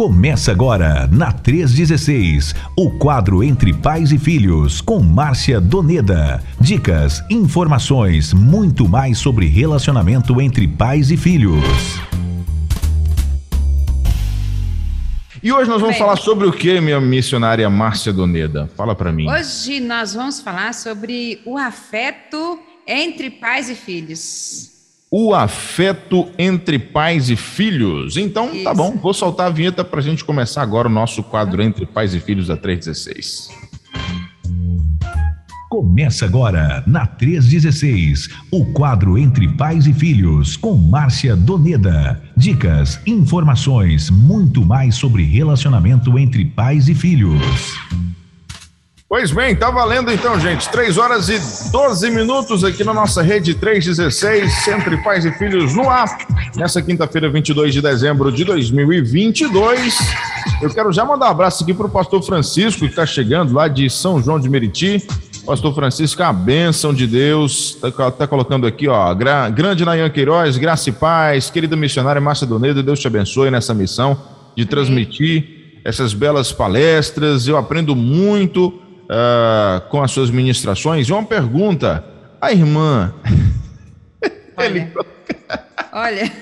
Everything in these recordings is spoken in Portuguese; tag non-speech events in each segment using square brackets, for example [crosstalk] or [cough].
Começa agora, na 316, o quadro Entre Pais e Filhos, com Márcia Doneda. Dicas, informações, muito mais sobre relacionamento entre pais e filhos. E hoje nós vamos Bem, falar sobre o que, minha missionária Márcia Doneda? Fala para mim. Hoje nós vamos falar sobre o afeto entre pais e filhos o afeto entre pais e filhos. Então, tá Isso. tá bom, vou soltar a vinheta para a gente começar agora o nosso quadro Entre Pais e Filhos da 316. Começa agora, na 316, o quadro Entre Pais e Filhos, com Márcia Doneda. Dicas, informações, muito mais sobre relacionamento entre pais e filhos. Pois bem, tá valendo então, gente. 3 horas e 12 minutos aqui na nossa rede 316, Centro Pais e Filhos no ar. Nessa quinta-feira, 22 de dezembro de 2022. Eu quero já mandar um abraço aqui pro pastor Francisco, que está chegando lá de São João de Meriti. Pastor Francisco, a bênção de Deus. Tá, tá colocando aqui, ó. Gra, grande Nayan Queiroz, graça e paz. Querida missionária Márcia Donedo, Deus te abençoe nessa missão de transmitir essas belas palestras. Eu aprendo muito uh, com as suas ministrações. E uma pergunta: a irmã. Olha. Ele... Olha. [laughs]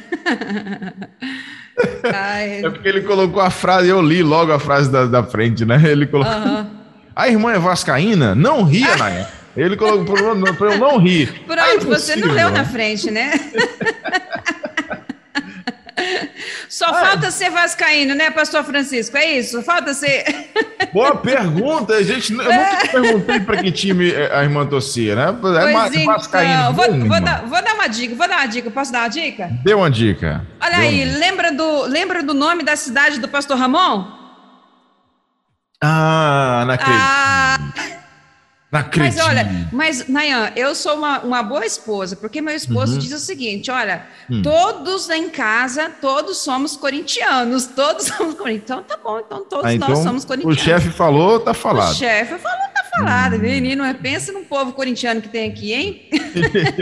Ai. É porque ele colocou a frase, eu li logo a frase da, da frente, né? Ele colocou. A irmã é vascaína? Não ria, Naia. Ele colocou para eu não rir. Pronto, é você não leu na frente, né? [laughs] [laughs] Só ah, falta ser vascaíno, né, pastor Francisco? É isso? Falta ser. [laughs] Boa pergunta. A gente, eu nunca perguntei para que time a irmã torcia, né? É pois então, vascaíno. Vou, vou, dar, vou, dar, uma dica, vou dar uma dica. Posso dar uma dica? Dê uma dica. Olha Dê aí, lembra do, lembra do nome da cidade do pastor Ramon? Ah, não acredito. Ah... Não acredito. Mas olha, mas Nayan, eu sou uma, uma boa esposa, porque meu esposo uhum. diz o seguinte: olha, hum. todos em casa, todos somos corintianos, todos [laughs] somos corintianos. Então tá bom, então todos ah, então, nós somos corintianos. O chefe falou, tá falado. O chefe falou, tá falado. Hum. Menino, é, pensa no povo corintiano que tem aqui, hein?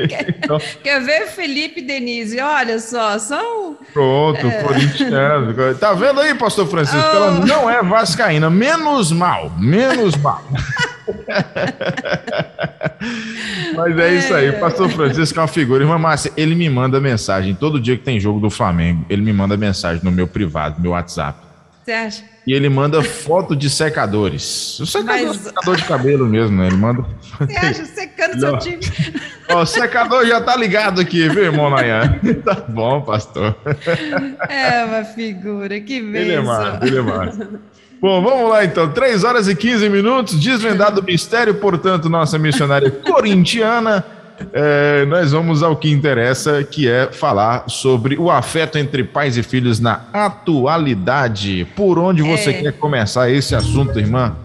Quer, [laughs] quer, ver Felipe Denise? Olha só, são. Pronto, é... corintiano. Tá vendo aí, pastor Francisco? Oh. Ela não é vascaína. Menos mal, menos mal. [laughs] Mas é isso aí. Pastor Francisco é uma figura. Irmã Márcia, ele me manda mensagem. Todo dia que tem jogo do Flamengo, ele me manda mensagem no meu privado, no meu WhatsApp. Você acha? E ele manda foto de secadores. O secador, Mas... secador de cabelo mesmo, né? Ele manda. Você acha? Secando seu time. [laughs] Ó, o secador já tá ligado aqui, viu, irmão Nayan? [laughs] Tá bom, pastor. É uma figura, que mesmo. Ele é massa, ele é massa. Bom, vamos lá então. 3 horas e 15 minutos, desvendado o mistério, portanto, nossa missionária corintiana. É, nós vamos ao que interessa, que é falar sobre o afeto entre pais e filhos na atualidade. Por onde você é. quer começar esse assunto, irmã?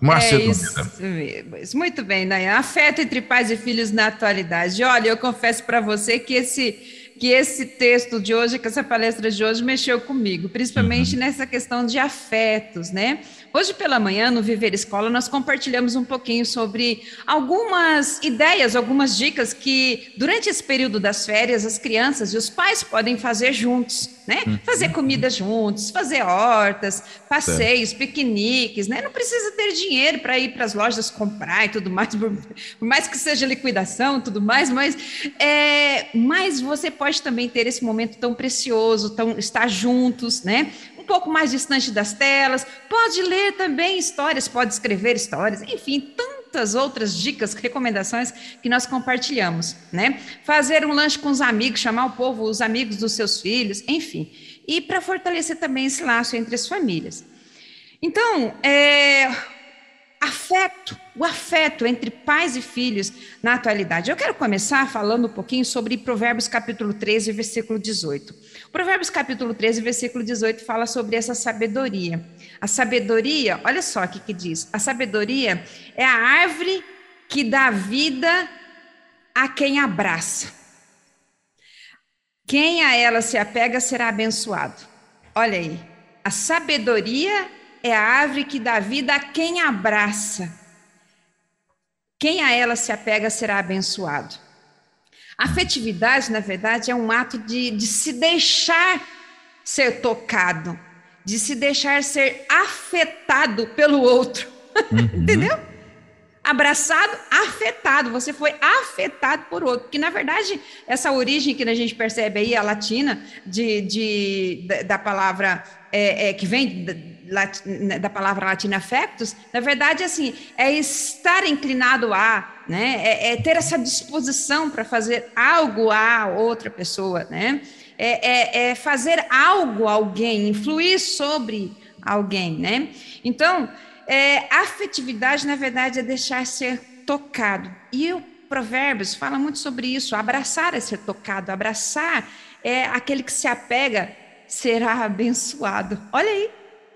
Márcia é isso mesmo. Muito bem, Nayan. Afeto entre pais e filhos na atualidade. Olha, eu confesso para você que esse que esse texto de hoje, que essa palestra de hoje mexeu comigo, principalmente uhum. nessa questão de afetos, né? Hoje pela manhã, no Viver Escola, nós compartilhamos um pouquinho sobre algumas ideias, algumas dicas que, durante esse período das férias, as crianças e os pais podem fazer juntos, né? Uhum. Fazer comida juntos, fazer hortas, passeios, piqueniques, né? Não precisa ter dinheiro para ir para as lojas comprar e tudo mais, por, por, mais que seja liquidação e tudo mais, mas, é, mas você pode também ter esse momento tão precioso, tão, estar juntos, né? Pouco mais distante das telas, pode ler também histórias, pode escrever histórias, enfim, tantas outras dicas, recomendações que nós compartilhamos, né? Fazer um lanche com os amigos, chamar o povo, os amigos dos seus filhos, enfim. E para fortalecer também esse laço entre as famílias. Então, é, afeto, o afeto entre pais e filhos na atualidade. Eu quero começar falando um pouquinho sobre Provérbios capítulo 13, versículo 18. Provérbios capítulo 13, versículo 18 fala sobre essa sabedoria. A sabedoria, olha só o que, diz: a sabedoria é a árvore que dá vida a quem abraça. Quem a ela se apega será abençoado. Olha aí, a sabedoria é a árvore que dá vida a quem abraça. Quem a ela se apega será abençoado. Afetividade, na verdade, é um ato de, de se deixar ser tocado, de se deixar ser afetado pelo outro. [laughs] Uhum. Entendeu? Abraçado, afetado, você foi afetado por outro. Porque, na verdade, essa origem que a gente percebe aí, a latina, de, de da, palavra é, é, que vem da, né, da, palavra latina affectus, na verdade, assim, é estar inclinado a, né? É, é ter essa disposição para fazer algo a outra pessoa, né? É, é, é fazer algo a alguém, influir sobre alguém, né? Então, é, afetividade, na verdade, é deixar ser tocado. E o Provérbios fala muito sobre isso. Abraçar é ser tocado. Abraçar é aquele que se apega será abençoado. Olha aí,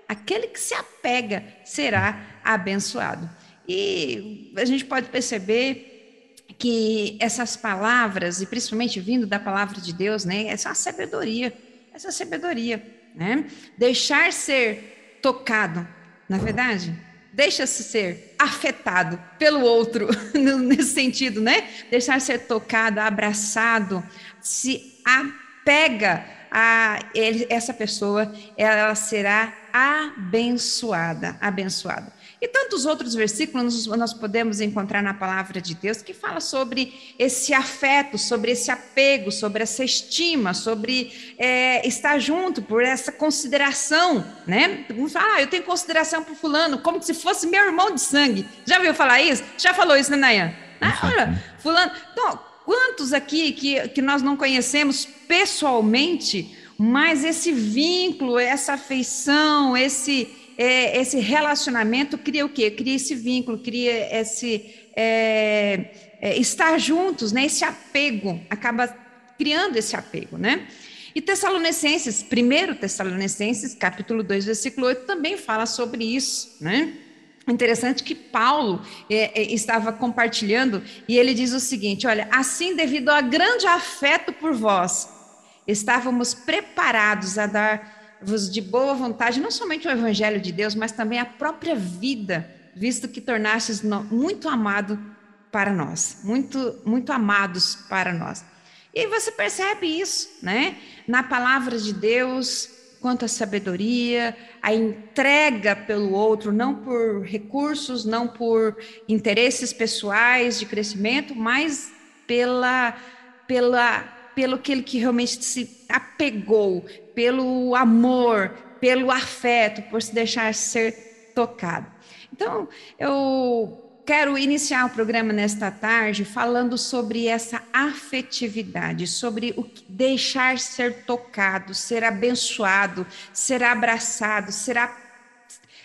aquele que se apega será abençoado. E a gente pode perceber que essas palavras, e principalmente vindo da palavra de Deus, né, essa sabedoria, essa sabedoria, né? Deixar ser tocado, na é verdade, deixa-se ser afetado pelo outro, [laughs] nesse sentido, né? Deixar ser tocado, abraçado, se apega a ele, essa pessoa, ela será abençoada, abençoada. E tantos outros versículos nós podemos encontrar na palavra de Deus que fala sobre esse afeto, sobre esse apego, sobre essa estima, sobre é, estar junto, por essa consideração, né? Fala, ah, eu tenho consideração por fulano, como se fosse meu irmão de sangue. Já viu falar isso? Já falou isso, né, Nayan? Ah, olha, fulano. Então, quantos aqui que, que nós não conhecemos pessoalmente, mas esse vínculo, essa afeição, esse é, esse relacionamento cria o quê? Cria esse vínculo, cria esse é, é, estar juntos, né? Esse apego, acaba criando esse apego, né? E Tessalonicenses, 1 Tessalonicenses, capítulo 2, versículo 8, também fala sobre isso, né? Interessante que Paulo é, é, estava compartilhando e ele diz o seguinte: olha, assim, devido ao grande afeto por vós, estávamos preparados a dar vos de boa vontade, não somente o Evangelho de Deus, mas também a própria vida, visto que tornastes muito amado para nós, muito, muito amados para nós. E você percebe isso, né? Na palavra de Deus, quanto à sabedoria, a entrega pelo outro, não por recursos, não por interesses pessoais de crescimento, mas pela, pela, pelo que ele que realmente se apegou, pelo amor, pelo afeto, por se deixar ser tocado. Então, eu quero iniciar o programa nesta tarde falando sobre essa afetividade, sobre o deixar ser tocado, ser abençoado, ser abraçado, será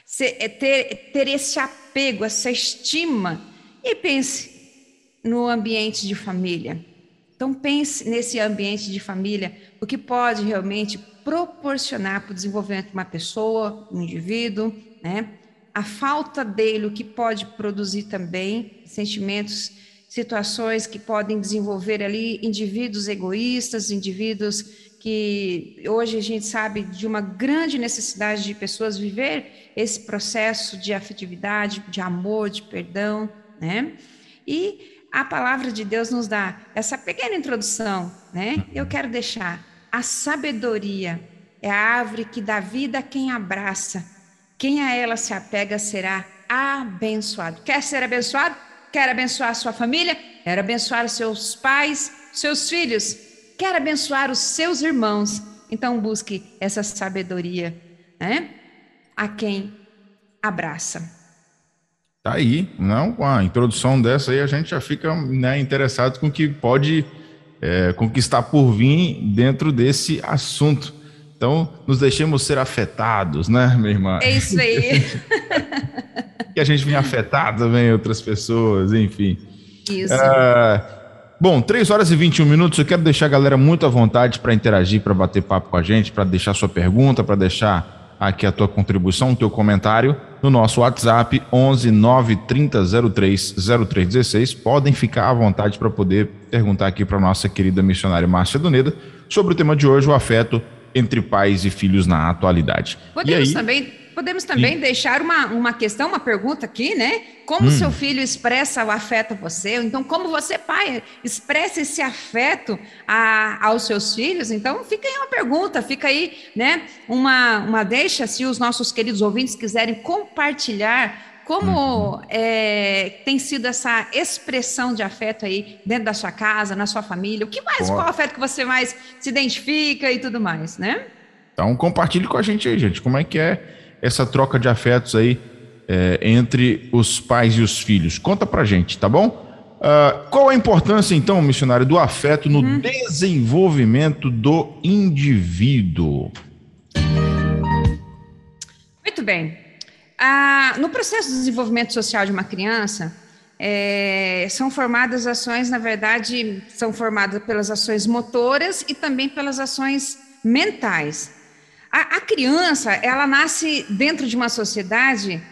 ser, é, ter, ter esse apego, essa estima. E pense no ambiente de família. Então pense nesse ambiente de família, o que pode realmente proporcionar para o desenvolvimento de uma pessoa, um indivíduo, né? A falta dele, o que pode produzir também sentimentos, situações que podem desenvolver ali indivíduos egoístas, indivíduos que hoje a gente sabe de uma grande necessidade de pessoas viver esse processo de afetividade, de amor, de perdão, né? E a palavra de Deus nos dá essa pequena introdução, né? Eu quero deixar a sabedoria é a árvore que dá vida a quem abraça. Quem a ela se apega será abençoado. Quer ser abençoado? Quer abençoar sua família? Quer abençoar seus pais, seus filhos? Quer abençoar os seus irmãos? Então busque essa sabedoria, né? A quem abraça. Tá aí, não? Com a introdução dessa aí a gente já fica né, interessado com o que pode é, conquistar por vir dentro desse assunto. Então, nos deixemos ser afetados, né, minha irmã? É isso aí. [laughs] que a gente venha afetar também outras pessoas, enfim. Isso. É, bom, 3 horas e 21 minutos. Eu quero deixar a galera muito à vontade para interagir, para bater papo com a gente, para deixar sua pergunta, para deixar aqui a tua contribuição, o teu comentário no nosso WhatsApp 11 930 03 0316. Podem ficar à vontade para poder perguntar aqui para nossa querida missionária Márcia Doneda sobre o tema de hoje, o afeto entre pais e filhos na atualidade. Podemos aí... também podemos também Sim. deixar uma, uma questão, uma pergunta aqui, né? Como hum. seu filho expressa o afeto a você? Então, como você, pai, expressa esse afeto a, aos seus filhos? Então, fica aí uma pergunta, fica aí, né? Uma, uma deixa, se os nossos queridos ouvintes quiserem compartilhar como uhum. é, tem sido essa expressão de afeto aí dentro da sua casa, na sua família? O que mais, Boa. qual afeto que você mais se identifica e tudo mais, né? Então compartilhe com a gente aí, gente, como é que é essa troca de afetos aí é, entre os pais e os filhos. Conta pra gente, tá bom? Uh, qual a importância, então, missionário, do afeto no uhum. desenvolvimento do indivíduo? Muito bem. No processo de desenvolvimento social de uma criança, é, são formadas ações, na verdade, são formadas pelas ações motoras e também pelas ações mentais. A, a criança, ela nasce dentro de uma sociedade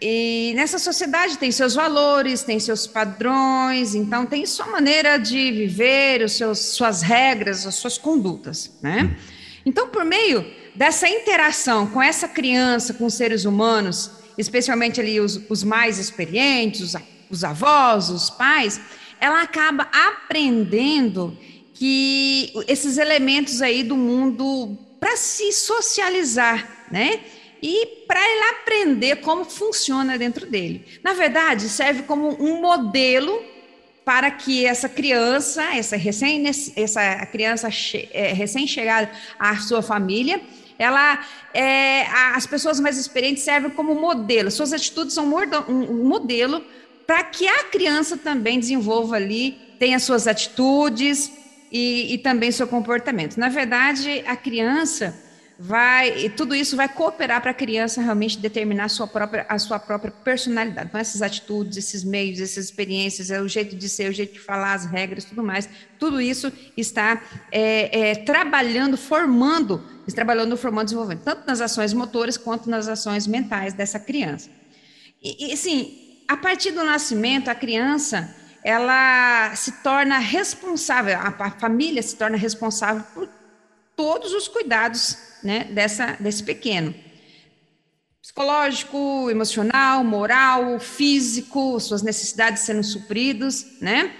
e nessa sociedade tem seus valores, tem seus padrões, então tem sua maneira de viver, os seus, suas regras, as suas condutas, né? Então, por meio dessa interação com essa criança, com os seres humanos, especialmente ali os, os mais experientes, os, os avós, os pais, ela acaba aprendendo que esses elementos aí do mundo para se socializar, né? E para ele aprender como funciona dentro dele. Na verdade, serve como um modelo para que essa criança, essa recém essa criança é, recém-chegada à sua família, ela, é, as pessoas mais experientes servem como modelo. Suas atitudes são um modelo para que a criança também desenvolva ali, tenha suas atitudes e, e também seu comportamento. Na verdade, a criança vai, tudo isso vai cooperar para a criança realmente determinar a sua própria, a sua própria personalidade. Então, essas atitudes, esses meios, essas experiências, é o jeito de ser, o jeito de falar, as regras, tudo mais, tudo isso está é, é, trabalhando, formando, trabalhando, formando, desenvolvendo, tanto nas ações motoras quanto nas ações mentais dessa criança. E, e assim, a partir do nascimento, a criança ela se torna responsável, a, a família se torna responsável por todos os cuidados né, dessa, desse pequeno. Psicológico, emocional, moral, físico, suas necessidades sendo supridas, né?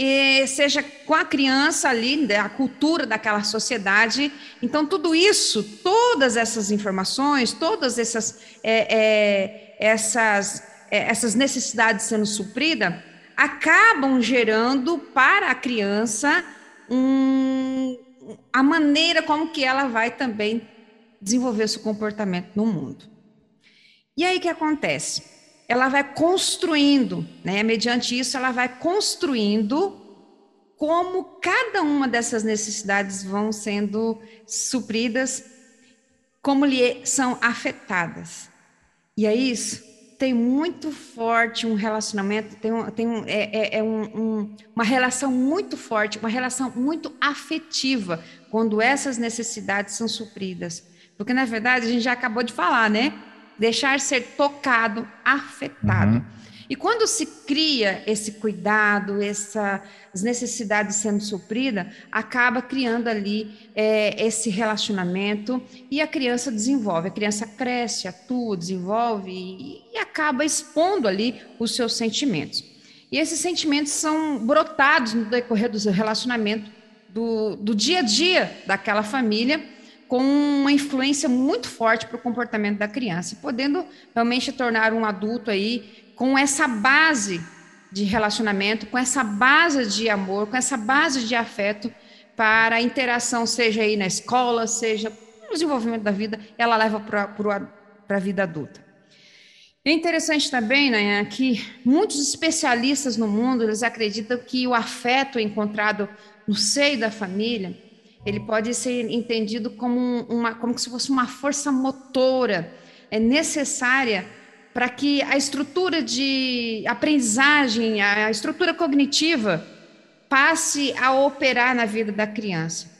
E seja com a criança ali, né, a cultura daquela sociedade. Então, tudo isso, todas essas informações, todas essas, é, é, essas, é, essas necessidades sendo supridas, acabam gerando para a criança um, a maneira como que ela vai também desenvolver seu comportamento no mundo. E aí o que acontece? Ela vai construindo, né? Mediante isso, ela vai construindo como cada uma dessas necessidades vão sendo supridas, como lhe são afetadas. E é isso tem muito forte um relacionamento, tem, um, tem um, é, é, é um, um, uma relação muito forte, uma relação muito afetiva quando essas necessidades são supridas. Porque, na verdade, a gente já acabou de falar, né? Deixar ser tocado, afetado. Uhum. E quando se cria esse cuidado, essas necessidades sendo supridas, acaba criando ali é, esse relacionamento e a criança desenvolve, a criança cresce, atua, desenvolve e, e acaba expondo ali os seus sentimentos. E esses sentimentos são brotados no decorrer do seu relacionamento, do, do dia a dia daquela família, com uma influência muito forte para o comportamento da criança, podendo realmente tornar um adulto aí com essa base de relacionamento, com essa base de amor, com essa base de afeto para a interação, seja aí na escola, seja no desenvolvimento da vida, ela leva para a vida adulta. É interessante também, né, que muitos especialistas no mundo, eles acreditam que o afeto encontrado no seio da família, ele pode ser entendido como uma, como se fosse uma força motora, é necessária para que a estrutura de aprendizagem, a estrutura cognitiva passe a operar na vida da criança.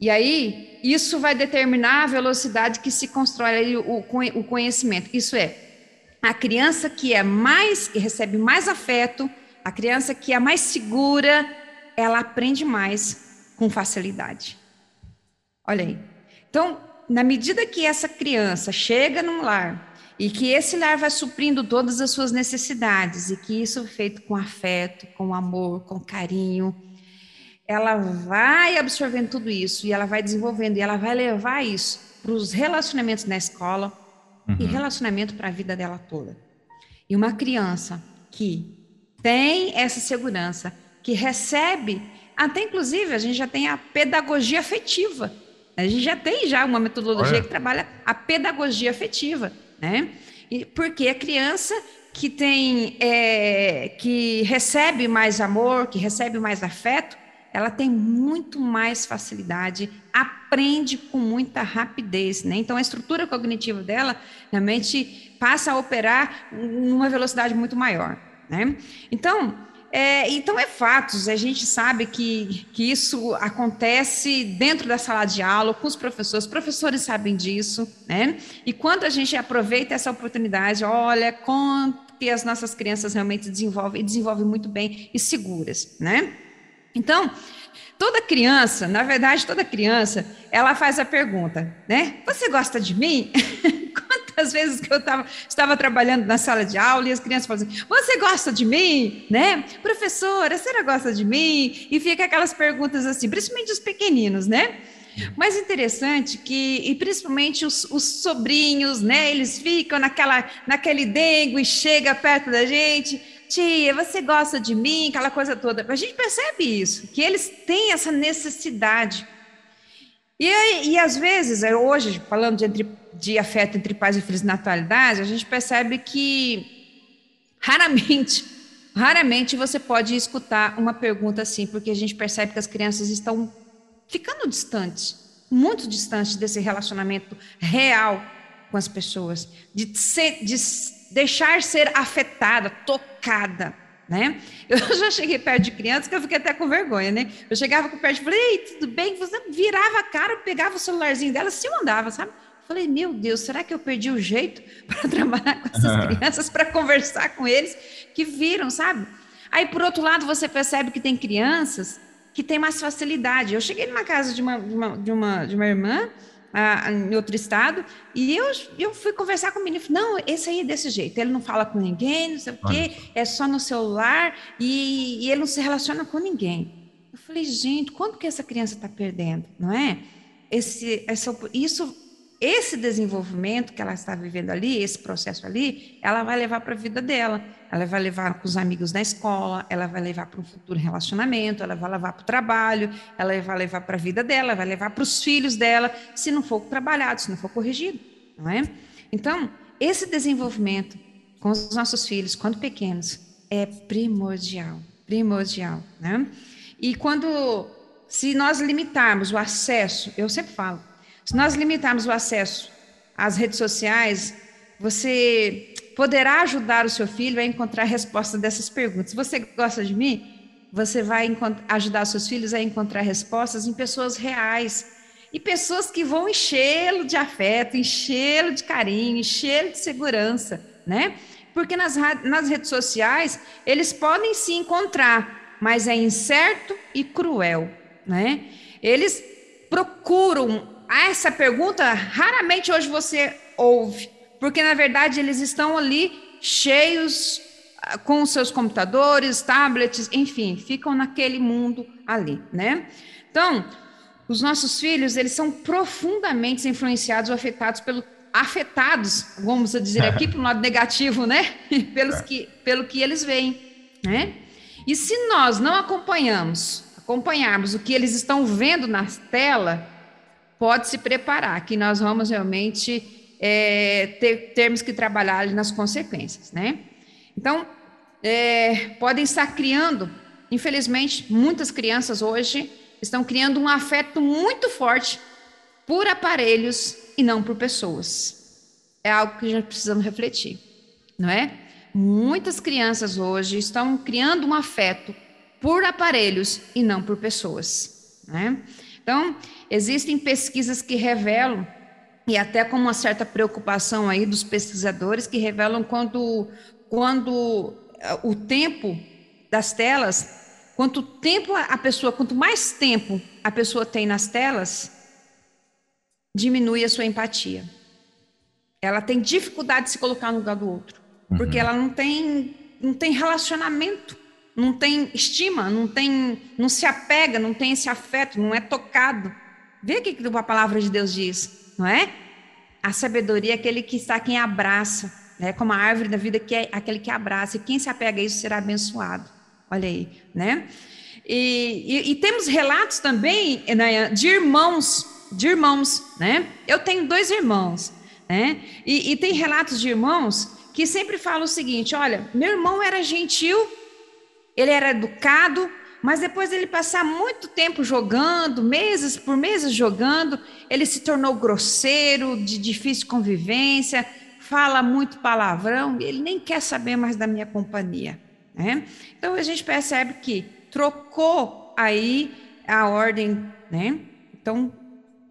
E aí, isso vai determinar a velocidade que se constrói o conhecimento. Isso é, a criança que é mais, que recebe mais afeto, a criança que é mais segura, ela aprende mais com facilidade. Olha aí. Então, na medida que essa criança chega num lar e que esse lar vai suprindo todas as suas necessidades e que isso é feito com afeto, com amor, com carinho, ela vai absorvendo tudo isso e ela vai desenvolvendo e ela vai levar isso para os relacionamentos na escola uhum. e relacionamento para a vida dela toda. E uma criança que tem essa segurança, que recebe, até inclusive a gente já tem a pedagogia afetiva. A gente já tem já uma metodologia Olha. que trabalha a pedagogia afetiva né? E porque a criança que tem, é, que recebe mais amor, que recebe mais afeto, ela tem muito mais facilidade, aprende com muita rapidez, né? Então a estrutura cognitiva dela realmente passa a operar numa velocidade muito maior, né? Então é, então, é fatos, a gente sabe que, que isso acontece dentro da sala de aula, com os professores, os professores sabem disso, né? E quando a gente aproveita essa oportunidade, olha, quanto que as nossas crianças realmente desenvolvem, e desenvolvem muito bem e seguras, né? Então, toda criança, na verdade, toda criança, ela faz a pergunta, né? Você gosta de mim? [laughs] Quantas vezes que eu tava, estava trabalhando na sala de aula e as crianças falam assim: Você gosta de mim? Né? Professora, a senhora gosta de mim? E fica aquelas perguntas assim, principalmente os pequeninos, né? Mas interessante que, e principalmente os, os, sobrinhos, né? Eles ficam naquela, naquele dengo e chega perto da gente. Tia, você gosta de mim? Aquela coisa toda. A gente percebe isso, que eles têm essa necessidade. E, e às vezes, hoje, falando de entre de afeto entre pais e filhos na atualidade, a gente percebe que raramente, [laughs] raramente você pode escutar uma pergunta assim, porque a gente percebe que as crianças estão ficando distantes, muito distantes desse relacionamento real com as pessoas, de, ser, de deixar ser afetada, tocada, né? Eu [laughs] já cheguei perto de crianças que eu fiquei até com vergonha, né? Eu chegava com perto e falei, Ei, tudo bem? Você virava a cara, pegava o celularzinho dela, se mandava, sabe? Falei, meu Deus, será que eu perdi o jeito [laughs] para trabalhar com essas crianças, para conversar com eles, que viram, sabe? Aí, por outro lado, você percebe que tem crianças que têm mais facilidade. Eu cheguei numa casa de uma, de uma, de uma, de uma irmã, ah, em outro estado, e eu, eu fui conversar com o menino. Não, esse aí é desse jeito, ele não fala com ninguém, não sei o quê, é só no celular, e, e ele não se relaciona com ninguém. Eu falei, gente, quando que essa criança está perdendo, não é? Esse, essa, isso esse desenvolvimento que ela está vivendo ali, esse processo ali, ela vai levar para a vida dela. Ela vai levar com os amigos na escola, ela vai levar para um futuro relacionamento, ela vai levar para o trabalho, ela vai levar para a vida dela, vai levar para os filhos dela, se não for trabalhado, se não for corrigido, não é? Então, esse desenvolvimento com os nossos filhos, quando pequenos, é primordial, primordial, né? E quando, se nós limitarmos o acesso, eu sempre falo, se nós limitarmos o acesso às redes sociais, você poderá ajudar o seu filho a encontrar a resposta dessas perguntas. Se você gosta de mim, você vai ajudar seus filhos a encontrar respostas em pessoas reais e pessoas que vão enchê-lo de afeto, enchê-lo de carinho, enchê-lo de segurança, né? Porque nas, nas redes sociais eles podem se encontrar, mas é incerto e cruel, né? Eles procuram essa pergunta raramente hoje você ouve, porque na verdade eles estão ali cheios ah, com seus computadores, tablets, enfim, ficam naquele mundo ali, né? Então, os nossos filhos, eles são profundamente influenciados ou afetados pelo afetados, vamos dizer [laughs] aqui para o lado negativo, né? [laughs] Pelos que, pelo que eles veem, né? E se nós não acompanhamos, acompanharmos o que eles estão vendo na tela, pode se preparar, que nós vamos realmente é, ter, termos que trabalhar ali nas consequências, né? Então, é, podem estar criando, infelizmente, muitas crianças hoje estão criando um afeto muito forte por aparelhos e não por pessoas. É algo que já precisamos refletir, não é? Muitas crianças hoje estão criando um afeto por aparelhos e não por pessoas, né? Então, existem pesquisas que revelam, e até com uma certa preocupação aí dos pesquisadores, que revelam quando, quando eh, o tempo das telas, quanto tempo a pessoa, quanto mais tempo a pessoa tem nas telas, diminui a sua empatia. ela tem dificuldade de se colocar no lugar do outro, uhum. porque ela não tem, não tem relacionamento, não tem estima, não tem, não se apega, não tem esse afeto, não é tocado. Vê o que a palavra de Deus diz, não é? A sabedoria é aquele que está quem abraça, né? Como a árvore da vida que é aquele que abraça. E quem se apega a isso será abençoado. Olha aí, né? E, e, e temos relatos também né, de irmãos, de irmãos, né? Eu tenho dois irmãos, né? E, e tem relatos de irmãos que sempre falam o seguinte: olha, meu irmão era gentil, ele era educado, mas depois ele passar muito tempo jogando, meses por meses jogando, ele se tornou grosseiro, de difícil convivência, fala muito palavrão, ele nem quer saber mais da minha companhia. Né? Então a gente percebe que trocou aí a ordem, né? Então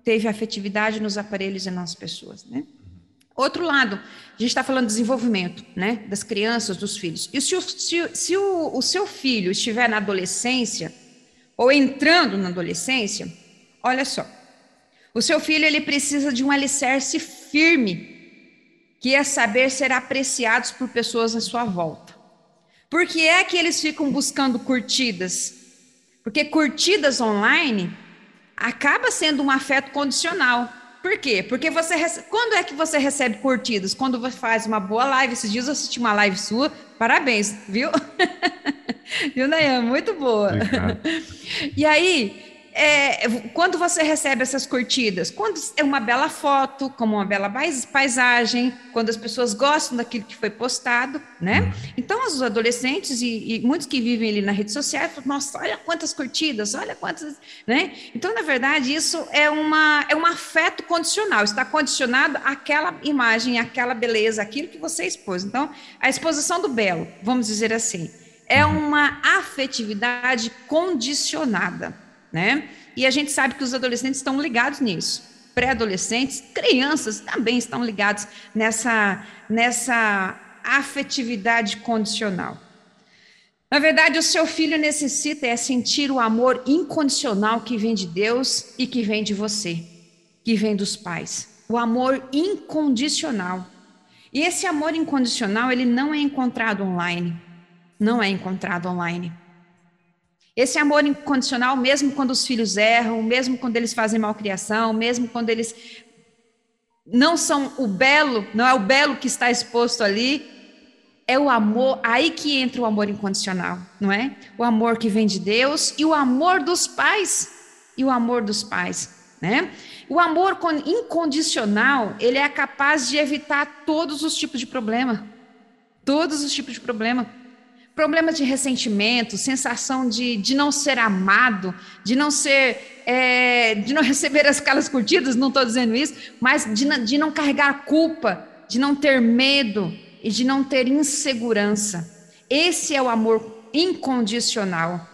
teve afetividade nos aparelhos e nas pessoas, né? Outro lado, a gente está falando de desenvolvimento, né, das crianças, dos filhos. E se, o, se, se o, o seu filho estiver na adolescência ou entrando na adolescência, olha só, o seu filho ele precisa de um alicerce firme, que é saber ser apreciados por pessoas à sua volta. Por que é que eles ficam buscando curtidas? Porque curtidas online acaba sendo um afeto condicional. Por quê? Porque você recebe... quando é que você recebe curtidas? Quando você faz uma boa live. Esses dias eu assisti uma live sua. Parabéns, viu? [laughs] viu, Nayan? Muito boa. Obrigado. E aí, é, quando você recebe essas curtidas? Quando é uma bela foto, como uma bela paisagem, quando as pessoas gostam daquilo que foi postado, né? Uhum. Então, os adolescentes e, e muitos que vivem ali na rede social falam, nossa, olha quantas curtidas, olha quantas, né? Então, na verdade, isso é, uma, é um afeto condicional, está condicionado àquela imagem, àquela beleza, aquilo que você expôs. Então, a exposição do belo, vamos dizer assim, é uhum. uma afetividade condicionada né? E a gente sabe que os adolescentes estão ligados nisso. Pré-adolescentes, crianças também estão ligados nessa, nessa afetividade condicional. Na verdade, o seu filho necessita é sentir o amor incondicional que vem de Deus e que vem de você, que vem dos pais. O amor incondicional. E esse amor incondicional, ele não é encontrado online. Não é encontrado online. Esse amor incondicional, mesmo quando os filhos erram, mesmo quando eles fazem malcriação, mesmo quando eles não são o belo, não é o belo que está exposto ali, é o amor, aí que entra o amor incondicional, não é? O amor que vem de Deus e o amor dos pais, e o amor dos pais, né? O amor incondicional, ele é capaz de evitar todos os tipos de problema. Todos os tipos de problema problemas de ressentimento, sensação de, de não ser amado, de não ser, é, de não [laughs] receber as calas curtidas, não estou dizendo isso, mas de, de não carregar culpa, de não ter medo e de não ter insegurança. Esse é o amor incondicional.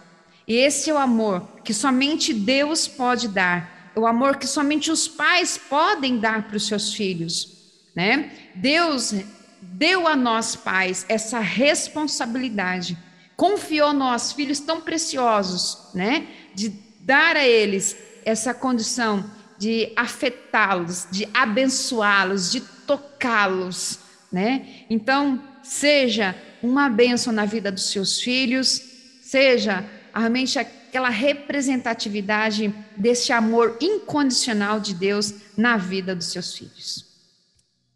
E esse é o amor que somente Deus pode dar, é o amor que somente os pais podem dar para os seus filhos, né? Deus deu a nós pais essa responsabilidade, confiou nós, filhos tão preciosos, né, de dar a eles essa condição de afetá-los, de abençoá-los, de tocá-los, né? Então, seja uma bênção na vida dos seus filhos, seja realmente aquela representatividade desse amor incondicional de Deus na vida dos seus filhos.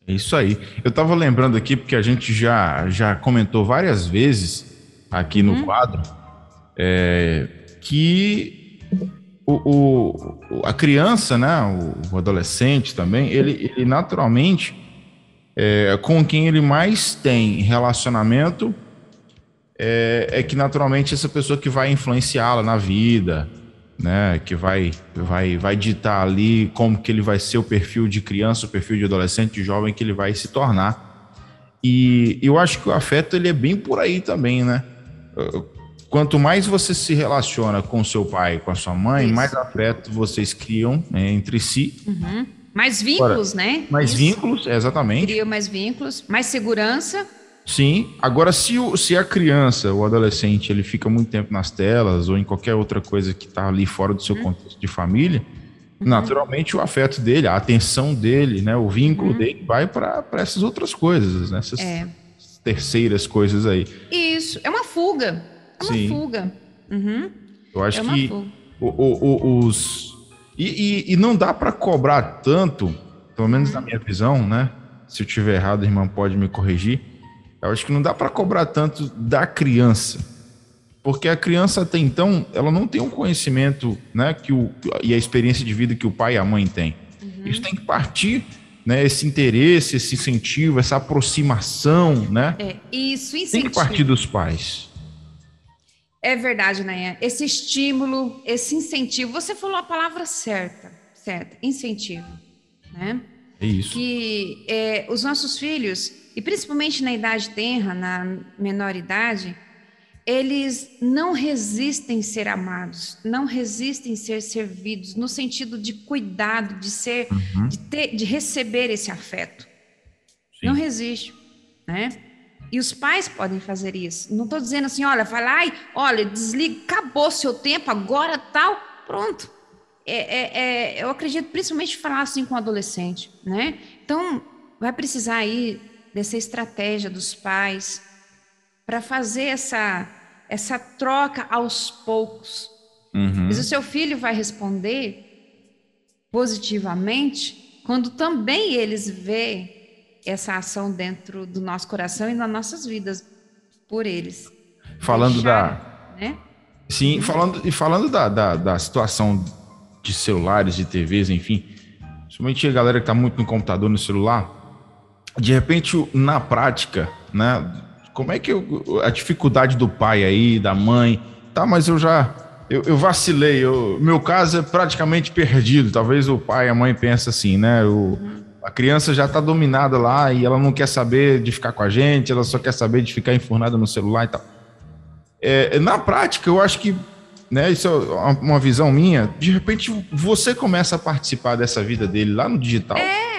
É isso aí. Eu estava lembrando aqui, porque a gente já, já comentou várias vezes aqui no hum. quadro, é, que o, o, a criança, né, o, o adolescente também, ele, ele naturalmente, é, com quem ele mais tem relacionamento, é, é que naturalmente essa pessoa que vai influenciá-la na vida, né, que vai, vai, vai ditar ali como que ele vai ser o perfil de criança, o perfil de adolescente, de jovem que ele vai se tornar. E eu acho que o afeto ele é bem por aí também, né? Quanto mais você se relaciona com seu pai, com a sua mãe, Isso. mais afeto vocês criam né, entre si. Uhum. Mais vínculos, Agora, né? Mais Isso. vínculos, exatamente. Criam mais vínculos, mais segurança. Sim. Agora, se, o, se a criança, o adolescente, ele fica muito tempo nas telas ou em qualquer outra coisa que está ali fora do seu uhum. contexto de família, naturalmente o afeto dele, a atenção dele, né, o vínculo uhum. dele vai para essas outras coisas, né, essas é. terceiras coisas aí. Isso, é uma fuga, é uma Sim. fuga. Uhum. Eu acho é que o, o, os e, e, e, não dá para cobrar tanto, pelo menos uhum. na minha visão, né? Se eu tiver errado, a irmã pode me corrigir. Eu acho que não dá para cobrar tanto da criança porque a criança até então, ela não tem um conhecimento, né, que o, e a experiência de vida que o pai e a mãe têm. Uhum. Isso tem que partir, né, esse interesse, esse incentivo, essa aproximação, né? É, isso, incentivo. Tem que partir dos pais. É verdade, Nayan. Esse estímulo, esse incentivo, você falou a palavra certa, certa, incentivo, né? É isso. Que é, os nossos filhos, e principalmente na idade tenra, na menor idade, eles não resistem ser amados, não resistem ser servidos, no sentido de cuidado, de ser, uhum. de, ter, de receber esse afeto. Sim. Não resiste, né? E os pais podem fazer isso. Não estou dizendo assim, olha, vai lá e, olha, desliga, acabou seu tempo, agora tal, pronto. É, é, é, eu acredito principalmente falar assim com o adolescente, né? Então, vai precisar aí dessa estratégia dos pais, para fazer essa, essa troca aos poucos. Uhum. Mas o seu filho vai responder positivamente quando também eles vê essa ação dentro do nosso coração e nas nossas vidas por eles. Falando Deixar, da. Né? Sim, uhum. falando, e falando da, da, da, situação de celulares, de TVs, enfim, principalmente a galera que está muito no computador, no celular, de repente, na prática, né, como é que eu, a dificuldade do pai aí, da mãe, tá, mas eu já eu, eu vacilei, eu, meu caso é praticamente perdido. Talvez o pai e a mãe pensem assim, né? A criança já está dominada lá e ela não quer saber de ficar com a gente, ela só quer saber de ficar enfurnada no celular e tal. É, na prática, eu acho que, né, isso é uma visão minha, de repente você começa a participar dessa vida dele lá no digital. É,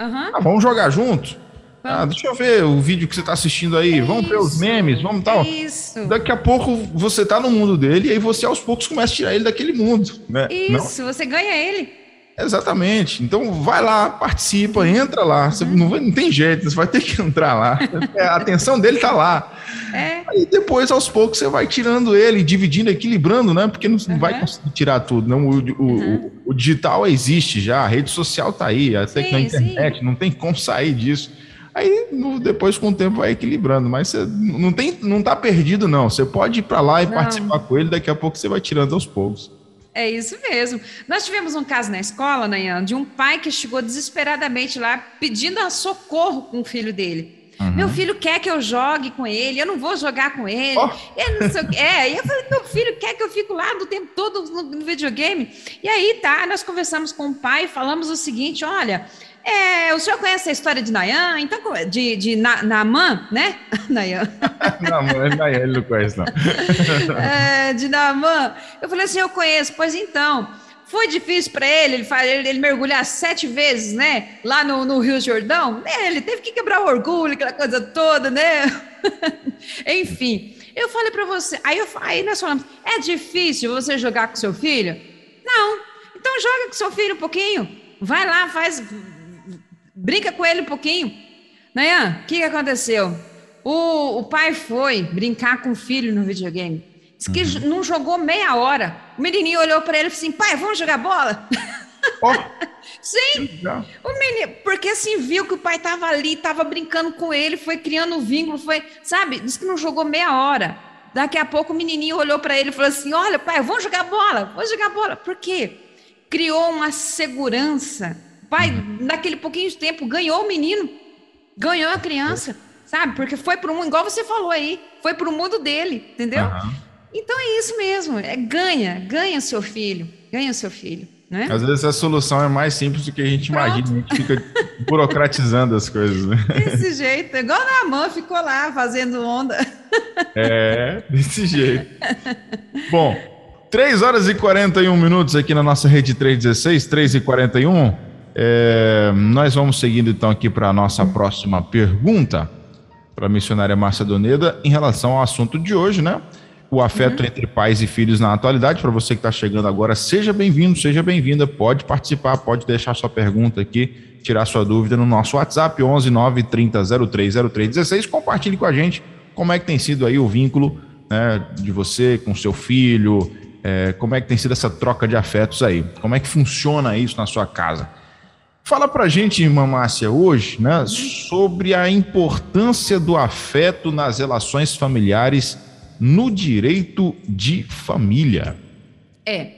uhum. ah, vamos jogar junto? Ah, deixa eu ver o vídeo que você está assistindo aí. É vamos ver os memes, vamos tal. Isso. Daqui a pouco você está no mundo dele e aí você aos poucos começa a tirar ele daquele mundo, né? Isso, Não? você ganha ele. Exatamente. Então vai lá, participa, entra lá. Você uhum. não, vai, não tem jeito, você vai ter que entrar lá. É, a atenção dele está lá. É. Aí depois, aos poucos, você vai tirando ele, dividindo, equilibrando, né? Porque não, uhum. vai conseguir tirar tudo. Não, o, o, uhum. o, o digital existe já, a rede social está aí, até sim, na internet, sim. não tem como sair disso. Aí depois com o tempo vai equilibrando, mas você não tem, não tá perdido não. Você pode ir para lá e não. participar com ele, daqui a pouco você vai tirando aos poucos. É isso mesmo. Nós tivemos um caso na escola, Nayan, de um pai que chegou desesperadamente lá pedindo socorro com o filho dele. Uhum. Meu filho quer que eu jogue com ele, eu não vou jogar com ele. Oh. Eu não sei o que. É, e eu falei, meu filho quer que eu fique lá do tempo todo no, no videogame. E aí tá, nós conversamos com o pai e falamos o seguinte: olha, é, o senhor conhece a história de Nayan? Então, de, de Na, né? [laughs] Nayan. [laughs] Naaman, Nayan, ele não conhece, não. [laughs] é, de Naaman. Eu falei assim, eu conheço. Pois então, foi difícil para ele, ele, ele, ele, mergulhar sete vezes, né? Lá no, no Rio Jordão. É, ele teve que quebrar o orgulho, aquela coisa toda, né? Enfim, eu falei para você. Aí, eu, aí nós falamos, é difícil você jogar com seu filho? Não. Então joga com seu filho um pouquinho. Vai lá, faz Brinca com ele um pouquinho. Nayan, o que, que aconteceu? O, o pai foi brincar com o filho no videogame. Disse que uhum. não jogou meia hora. O menininho olhou para ele e falou assim: pai, vamos jogar bola? Oh. [laughs] Sim, o menino, porque assim viu que o pai estava ali, estava brincando com ele, foi criando um vínculo, foi, sabe? Disse que não jogou meia hora. Daqui a pouco o menininho olhou para ele e falou assim: Olha, pai, vamos jogar bola, vamos jogar bola. Por quê? Criou uma segurança pai, naquele pouquinho de tempo, ganhou o menino, ganhou a criança, sabe? Porque foi para um, igual você falou aí, foi para o mundo dele, entendeu? Uhum. Então é isso mesmo, é ganha, ganha seu filho, ganha seu filho. Né? Às vezes a solução é mais simples do que a gente Pronto. imagina, a gente fica [laughs] burocratizando as coisas. Né? Desse jeito, igual a mãe ficou lá fazendo onda. É, desse jeito. Bom, 3 horas e 41 minutos aqui na nossa rede 316, 3 e 41. É, nós vamos seguindo então aqui para a nossa próxima pergunta para a missionária Márcia Doneda em relação ao assunto de hoje, né? o afeto uhum. entre pais e filhos na atualidade. Para você que está chegando agora, seja bem-vindo, seja bem-vinda. Pode participar, pode deixar sua pergunta aqui, tirar sua dúvida no nosso WhatsApp 11 9 30 03 03 16. Compartilhe com a gente como é que tem sido aí o vínculo né, de você com seu filho, é, como é que tem sido essa troca de afetos aí, como é que funciona isso na sua casa. Fala pra gente, irmã Márcia, hoje, né, sobre a importância do afeto nas relações familiares no direito de família. É.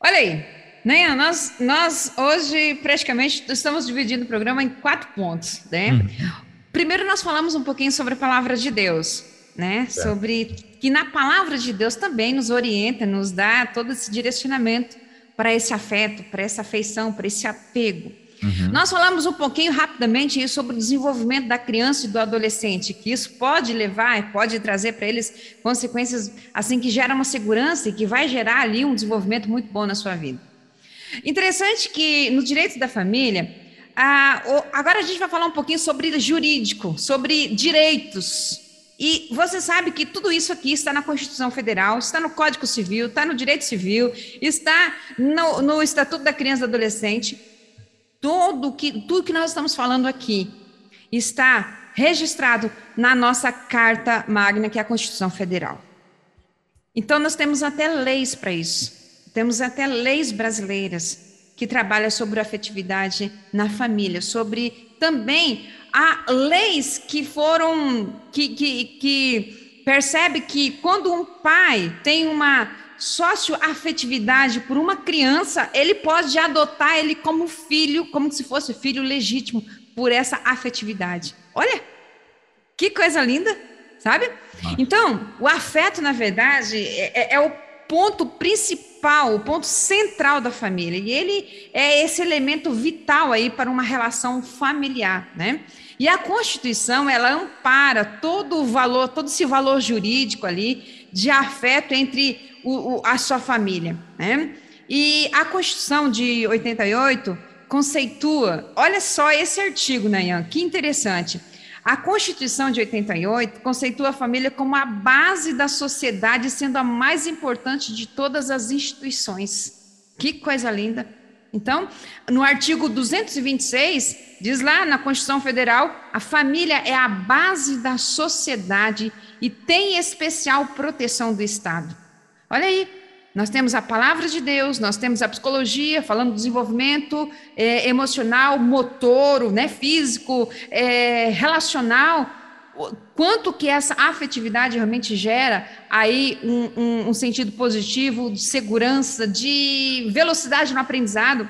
Olha aí, né? Nós, nós hoje praticamente estamos dividindo o programa em quatro pontos, né? Uhum. Primeiro nós falamos um pouquinho sobre a palavra de Deus, né? É. Sobre que na palavra de Deus também nos orienta, nos dá todo esse direcionamento para esse afeto, para essa afeição, para esse apego. Uhum. Nós falamos um pouquinho rapidamente sobre o desenvolvimento da criança e do adolescente, que isso pode levar e pode trazer para eles consequências assim que geram uma segurança e que vai gerar ali um desenvolvimento muito bom na sua vida. Interessante que no direito da família, agora a gente vai falar um pouquinho sobre jurídico, sobre direitos. E você sabe que tudo isso aqui está na Constituição Federal, está no Código Civil, está no Direito Civil, está no, no Estatuto da Criança e do Adolescente Tudo que, tudo que nós estamos falando aqui está registrado na nossa Carta Magna, que é a Constituição Federal. Então, nós temos até leis para isso. Temos até leis brasileiras que trabalham sobre afetividade na família, sobre também há leis que foram que, que, que percebe que quando um pai tem uma socioafetividade por uma criança, ele pode adotar ele como filho, como se fosse filho legítimo, por essa afetividade. Olha, que coisa linda, sabe? Então, o afeto, na verdade, é, é, é o ponto principal, o ponto central da família. E ele é esse elemento vital aí para uma relação familiar, né? E a Constituição, ela ampara todo o valor, todo esse valor jurídico ali de afeto entre o, o, a sua família, né? E a Constituição de 88 conceitua, olha só esse artigo, Nayan, que interessante. A Constituição de 88 conceitua a família como a base da sociedade, sendo a mais importante de todas as instituições. Que coisa linda! Então, no artigo 226, diz lá na Constituição Federal: a família é a base da sociedade e tem especial proteção do Estado. Olha aí, nós temos a palavra de Deus, nós temos a psicologia falando do desenvolvimento é, emocional, motor, né, físico, é, relacional. Quanto que essa afetividade realmente gera aí um, um, um sentido positivo, de segurança, de velocidade no aprendizado.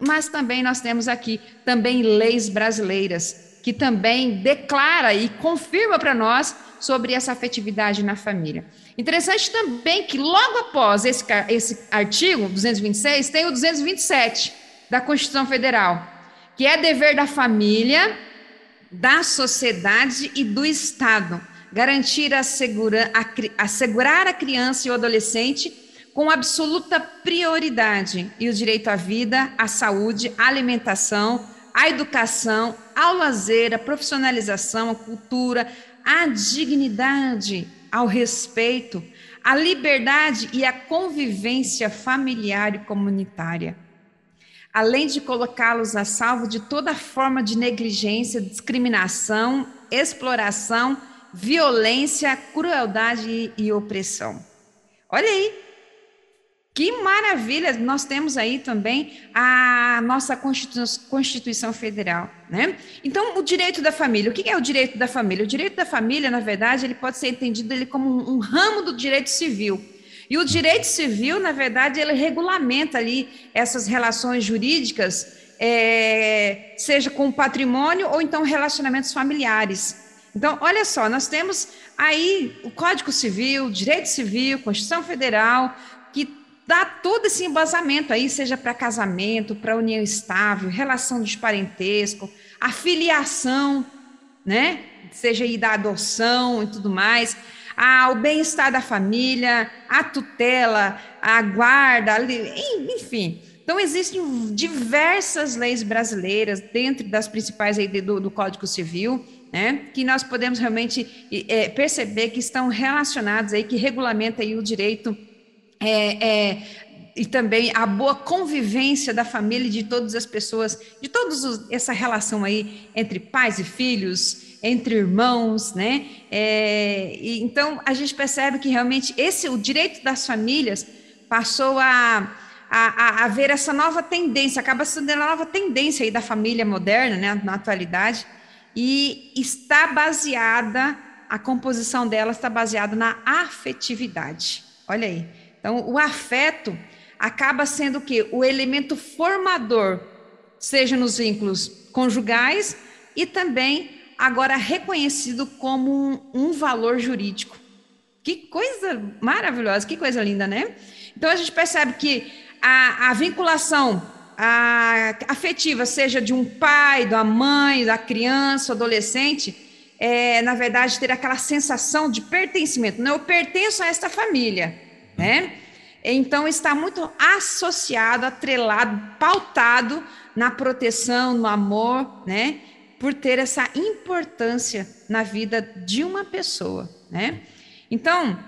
Mas também nós temos aqui também leis brasileiras que também declara e confirma para nós sobre essa afetividade na família. Interessante também que logo após esse, esse artigo 226 tem o 227 da Constituição Federal, que é dever da família, da sociedade e do Estado garantir assegura, a, assegurar a criança e o adolescente com absoluta prioridade e o direito à vida, à saúde, à alimentação, à educação, ao lazer, à profissionalização, à cultura, à dignidade, ao respeito, à liberdade e à convivência familiar e comunitária, além de colocá-los a salvo de toda forma de negligência, discriminação, exploração, violência, crueldade e opressão. Olha aí, que maravilha! Nós temos aí também a nossa Constituição Federal, né? Então, o direito da família. O que é o direito da família? O direito da família, na verdade, ele pode ser entendido ele como um, ramo do direito civil. E o direito civil, na verdade, ele regulamenta ali essas relações jurídicas, é, seja com o patrimônio ou então relacionamentos familiares. Então, olha só, nós temos aí o Código Civil, Direito Civil, Constituição Federal, dá todo esse embasamento aí, seja para casamento, para união estável, relação de parentesco, a filiação, né? Seja aí da adoção e tudo mais, ao bem-estar da família, a tutela, a guarda, enfim. Então, existem diversas leis brasileiras, dentro das principais aí do, do Código Civil, né, que nós podemos realmente é, perceber que estão relacionadas aí, que regulamenta aí o direito é, é, e também a boa convivência da família de todas as pessoas, de toda essa relação aí entre pais e filhos, entre irmãos, né? É, e, então a gente percebe que realmente esse o direito das famílias passou a a, a, a, ver essa nova tendência, acaba sendo a nova tendência aí da família moderna, né, na atualidade, e está baseada, a composição dela está baseada na afetividade. Olha aí. Então, o afeto acaba sendo o quê? O elemento formador, seja nos vínculos conjugais e também agora reconhecido como um, um valor jurídico. Que coisa maravilhosa, que coisa linda, né? Então a gente percebe que a, a vinculação a, afetiva, seja de um pai, da mãe, da criança, adolescente, é, na verdade, ter aquela sensação de pertencimento. Não, eu pertenço a esta família, né? Então, está muito associado, atrelado, pautado na proteção, no amor, né? Por ter essa importância na vida de uma pessoa, né? Então,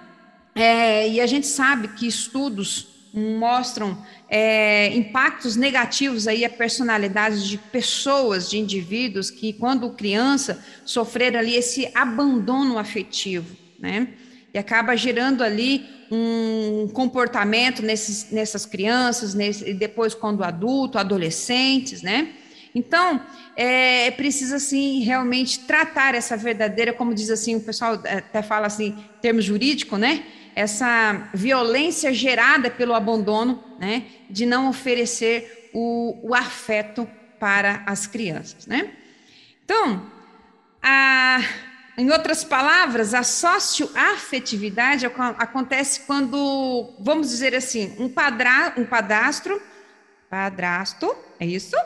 é, e a gente sabe que estudos mostram é, impactos negativos aí a personalidade de pessoas, de indivíduos que, quando criança, sofreram ali esse abandono afetivo, né? E acaba gerando ali um comportamento nesses, nessas crianças, nesse, depois quando adulto, adolescentes, né? Então, é, precisa, assim, realmente tratar essa verdadeira, como diz assim, o pessoal até fala assim, termo jurídico, né? essa violência gerada pelo abandono, né, de não oferecer o, o afeto para as crianças, né? Então, a, em outras palavras, a socioafetividade acontece quando, vamos dizer assim, um, padra, um padastro, padrasto, é isso?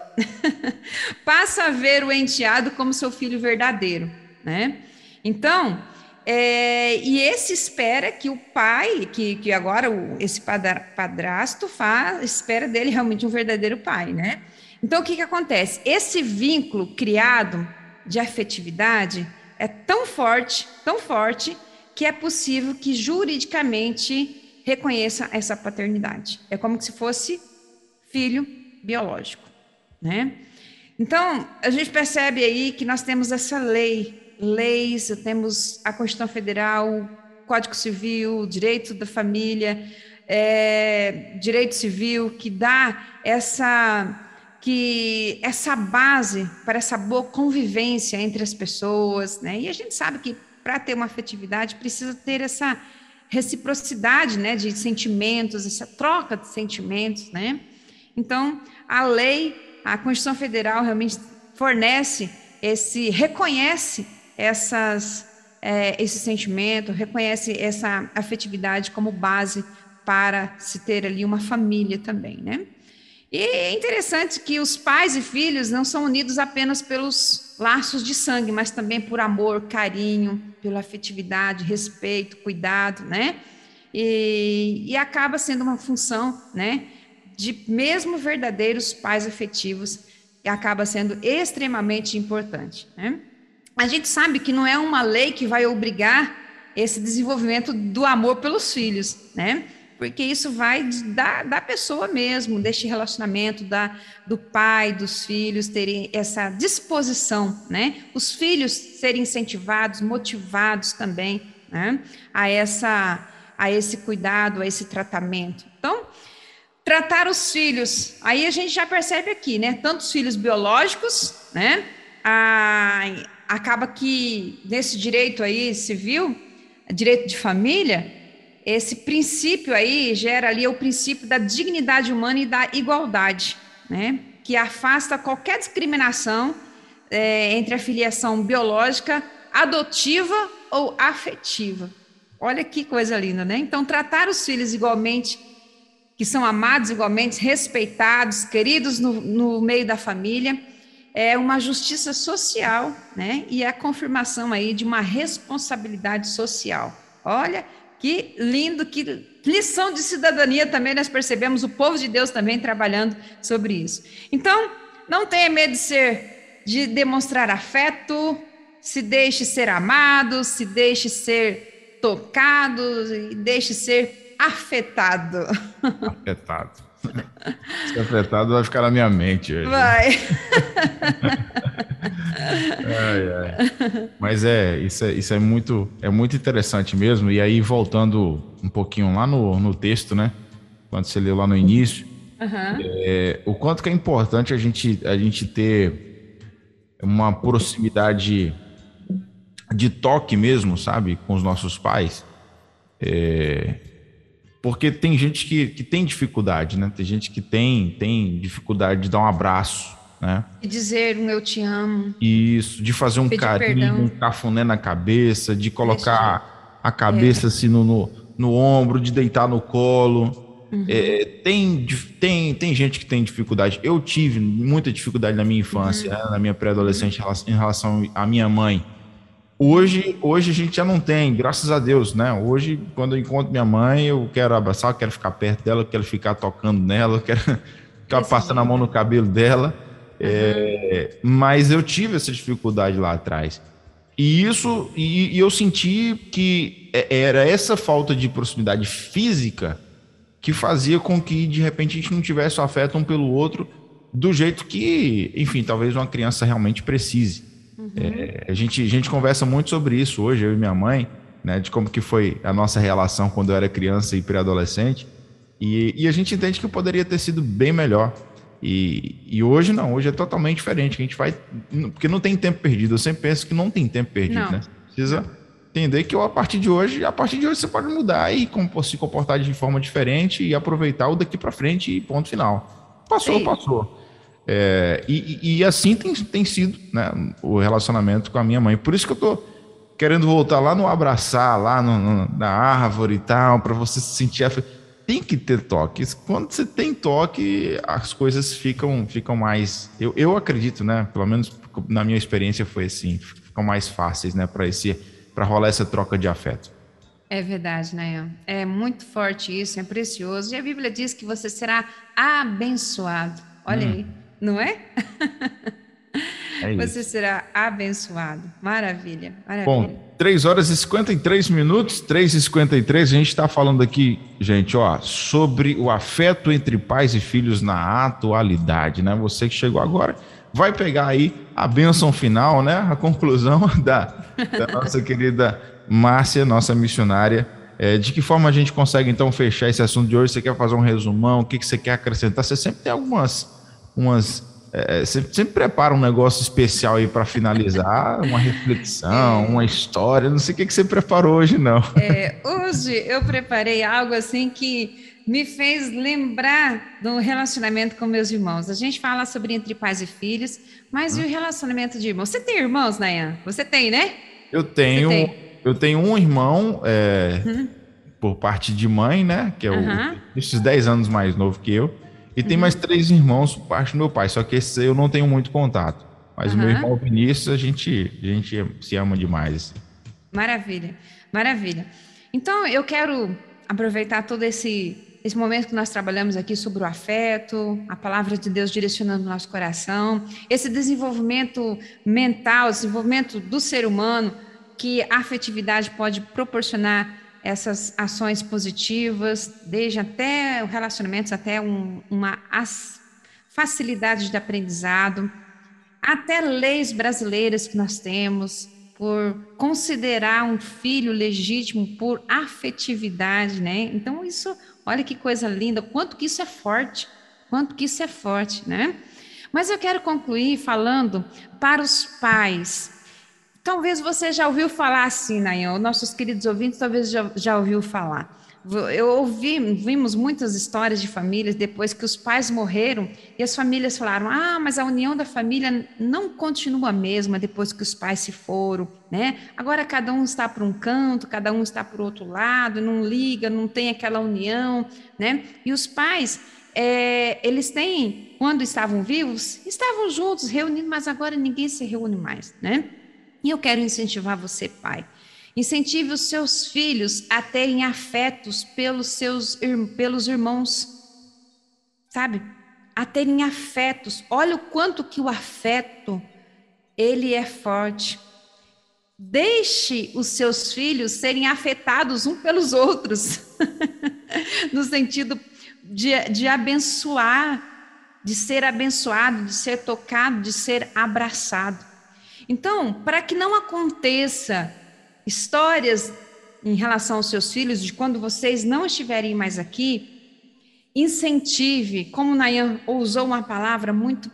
[laughs] Passa a ver o enteado como seu filho verdadeiro, né? Então, é, e esse espera que o pai, que, que agora o, esse padrasto faz, espera dele realmente um verdadeiro pai, né? Então, o que, que acontece? Esse vínculo criado de afetividade é tão forte, tão forte, que é possível que juridicamente reconheça essa paternidade. É como se fosse filho biológico, né? Então, a gente percebe aí que nós temos essa lei leis, temos a Constituição Federal, Código Civil, Direito da Família, é, Direito Civil, que dá essa que essa base para essa boa convivência entre as pessoas, né? E a gente sabe que para ter uma afetividade precisa ter essa reciprocidade, né, de sentimentos, essa troca de sentimentos, né? Então, a lei, a Constituição Federal realmente fornece esse reconhece essas, é, esse sentimento, reconhece essa afetividade como base para se ter ali uma família também, né? E é interessante que os pais e filhos não são unidos apenas pelos laços de sangue, mas também por amor, carinho, pela afetividade, respeito, cuidado, né? E, e acaba sendo uma função, né, de mesmo verdadeiros pais afetivos, e acaba sendo extremamente importante, né? a gente sabe que não é uma lei que vai obrigar esse desenvolvimento do amor pelos filhos, né? Porque isso vai da, da pessoa mesmo, deste relacionamento, da, do pai, dos filhos terem essa disposição, né? Os filhos serem incentivados, motivados também, né? A, essa, a esse cuidado, a esse tratamento. Então, tratar os filhos, aí a gente já percebe aqui, né? Tanto os filhos biológicos, né? A, acaba que nesse direito aí civil, direito de família, esse princípio aí gera ali o princípio da dignidade humana e da igualdade, né? Que afasta qualquer discriminação é, entre a filiação biológica, adotiva ou afetiva. Olha que coisa linda, né? Então, tratar os filhos igualmente, que são amados igualmente, respeitados, queridos no, no meio da família, é uma justiça social, né? E a confirmação aí de uma responsabilidade social. Olha que lindo, que lição de cidadania também nós percebemos, o povo de Deus também trabalhando sobre isso. Então, não tenha medo de ser, de demonstrar afeto, se deixe ser amado, se deixe ser tocado, e deixe ser afetado. Afetado. Se afetado vai ficar na minha mente. Hoje. Vai. [laughs] ai, ai. Mas é isso, é, isso é muito, é muito interessante mesmo. E aí, voltando um pouquinho lá no, no texto, né? Quando você leu lá no início, uhum. é, o quanto que é importante a gente, a gente ter uma proximidade de toque mesmo, sabe, com os nossos pais. É, porque tem gente que, que tem dificuldade, né? Tem gente que tem, tem dificuldade de dar um abraço, né? De dizer um eu te amo. Isso, de fazer um carinho, perdão. um cafuné na cabeça, de colocar a cabeça é. assim no, no, no, ombro, de deitar no colo. Uhum. É, tem, tem, tem gente que tem dificuldade. Eu tive muita dificuldade na minha infância, uhum. né? na minha pré-adolescente, em relação à minha mãe. Hoje, hoje a gente já não tem, graças a Deus, né? Hoje, quando eu encontro minha mãe, eu quero abraçar, eu quero ficar perto dela, eu quero ficar tocando nela, eu quero [laughs] ficar passando a mão no cabelo dela. É, mas eu tive essa dificuldade lá atrás. E isso, e, e eu senti que é, era essa falta de proximidade física que fazia com que, de repente, a gente não tivesse o afeto um pelo outro do jeito que, enfim, talvez uma criança realmente precise. Uhum. É, a, gente, a gente conversa muito sobre isso hoje, eu e minha mãe, né, de como que foi a nossa relação quando eu era criança e pré-adolescente. E, e, a gente entende que poderia ter sido bem melhor. E, e, hoje não, hoje é totalmente diferente. A gente vai. Porque não tem tempo perdido. Eu sempre penso que não tem tempo perdido, não. né? Precisa entender que a partir de hoje, a partir de hoje você pode mudar e se comportar de forma diferente e aproveitar o daqui para frente e ponto final. Passou, passou. É, e, e, assim tem, tem sido né, o relacionamento com a minha mãe. Por isso que eu tô querendo voltar lá no abraçar, lá no, no, na árvore e tal, para você se sentir. Af... Tem que ter toque. Quando você tem toque, as coisas ficam, ficam mais. Eu, eu acredito, né? Pelo menos na minha experiência foi assim, ficam mais fáceis, né? Para esse, para rolar essa troca de afeto. É verdade, Nayan. É muito forte isso, é precioso. E a Bíblia diz que você será abençoado. Olha hum. aí não é? é Você será abençoado. Maravilha, maravilha. Bom, 3 horas e 53 minutos, 3 e 53, a gente está falando aqui, gente, ó, sobre o afeto entre pais e filhos na atualidade, né? Você que chegou agora, vai pegar aí a bênção final, né? A conclusão [laughs] da, da nossa querida Márcia, nossa missionária. É, de que forma a gente consegue então fechar esse assunto de hoje? Você quer fazer um resumão? O que, que você quer acrescentar? Você sempre tem algumas umas. É, você sempre prepara um negócio especial aí para finalizar, uma reflexão, [laughs] uma história. Não sei o que, que você preparou hoje, não. É, hoje eu preparei algo assim que me fez lembrar do relacionamento com meus irmãos. A gente fala sobre entre pais e filhos, mas hum. e o relacionamento de irmãos? Você tem irmãos, Nayan? Você tem, né? Eu tenho. Eu tenho um irmão é, hum. por parte de mãe, né? Que é o, esses 10 anos mais novo que eu. E tem mais três irmãos por parte do meu pai, só que esse eu não tenho muito contato. Mas uhum. o meu irmão Vinícius, a gente, a gente se ama demais. Assim. Maravilha, maravilha. Então, eu quero aproveitar todo esse, esse momento que nós trabalhamos aqui sobre o afeto, a palavra de Deus direcionando o nosso coração, esse desenvolvimento mental, desenvolvimento do ser humano que a afetividade pode proporcionar essas ações positivas, desde até relacionamentos, até um, uma facilidade de aprendizado, até leis brasileiras que nós temos, por considerar um filho legítimo por afetividade, né? Então, isso, olha que coisa linda, quanto que isso é forte, quanto que isso é forte, né? Mas eu quero concluir falando para os pais, Talvez você já ouviu falar assim, Nayan, nossos queridos ouvintes talvez já, já ouviu falar. Eu ouvi, vimos muitas histórias de famílias depois que os pais morreram e as famílias falaram: ah, mas a união da família não continua a mesma depois que os pais se foram, né? Agora cada um está por um canto, cada um está por outro lado, não liga, não tem aquela união, né? E os pais, é, eles têm, quando estavam vivos, estavam juntos, reunidos, mas agora ninguém se reúne mais, né? E eu quero incentivar você, pai. Incentive os seus filhos a terem afetos pelos seus pelos irmãos. Sabe? A terem afetos. Olha o quanto que o afeto ele é forte. Deixe os seus filhos serem afetados um pelos outros, [laughs] no sentido de, de abençoar, de ser abençoado, de ser tocado, de ser abraçado. Então, para que não aconteça histórias em relação aos seus filhos, de quando vocês não estiverem mais aqui, incentive, como Nayan usou uma palavra muito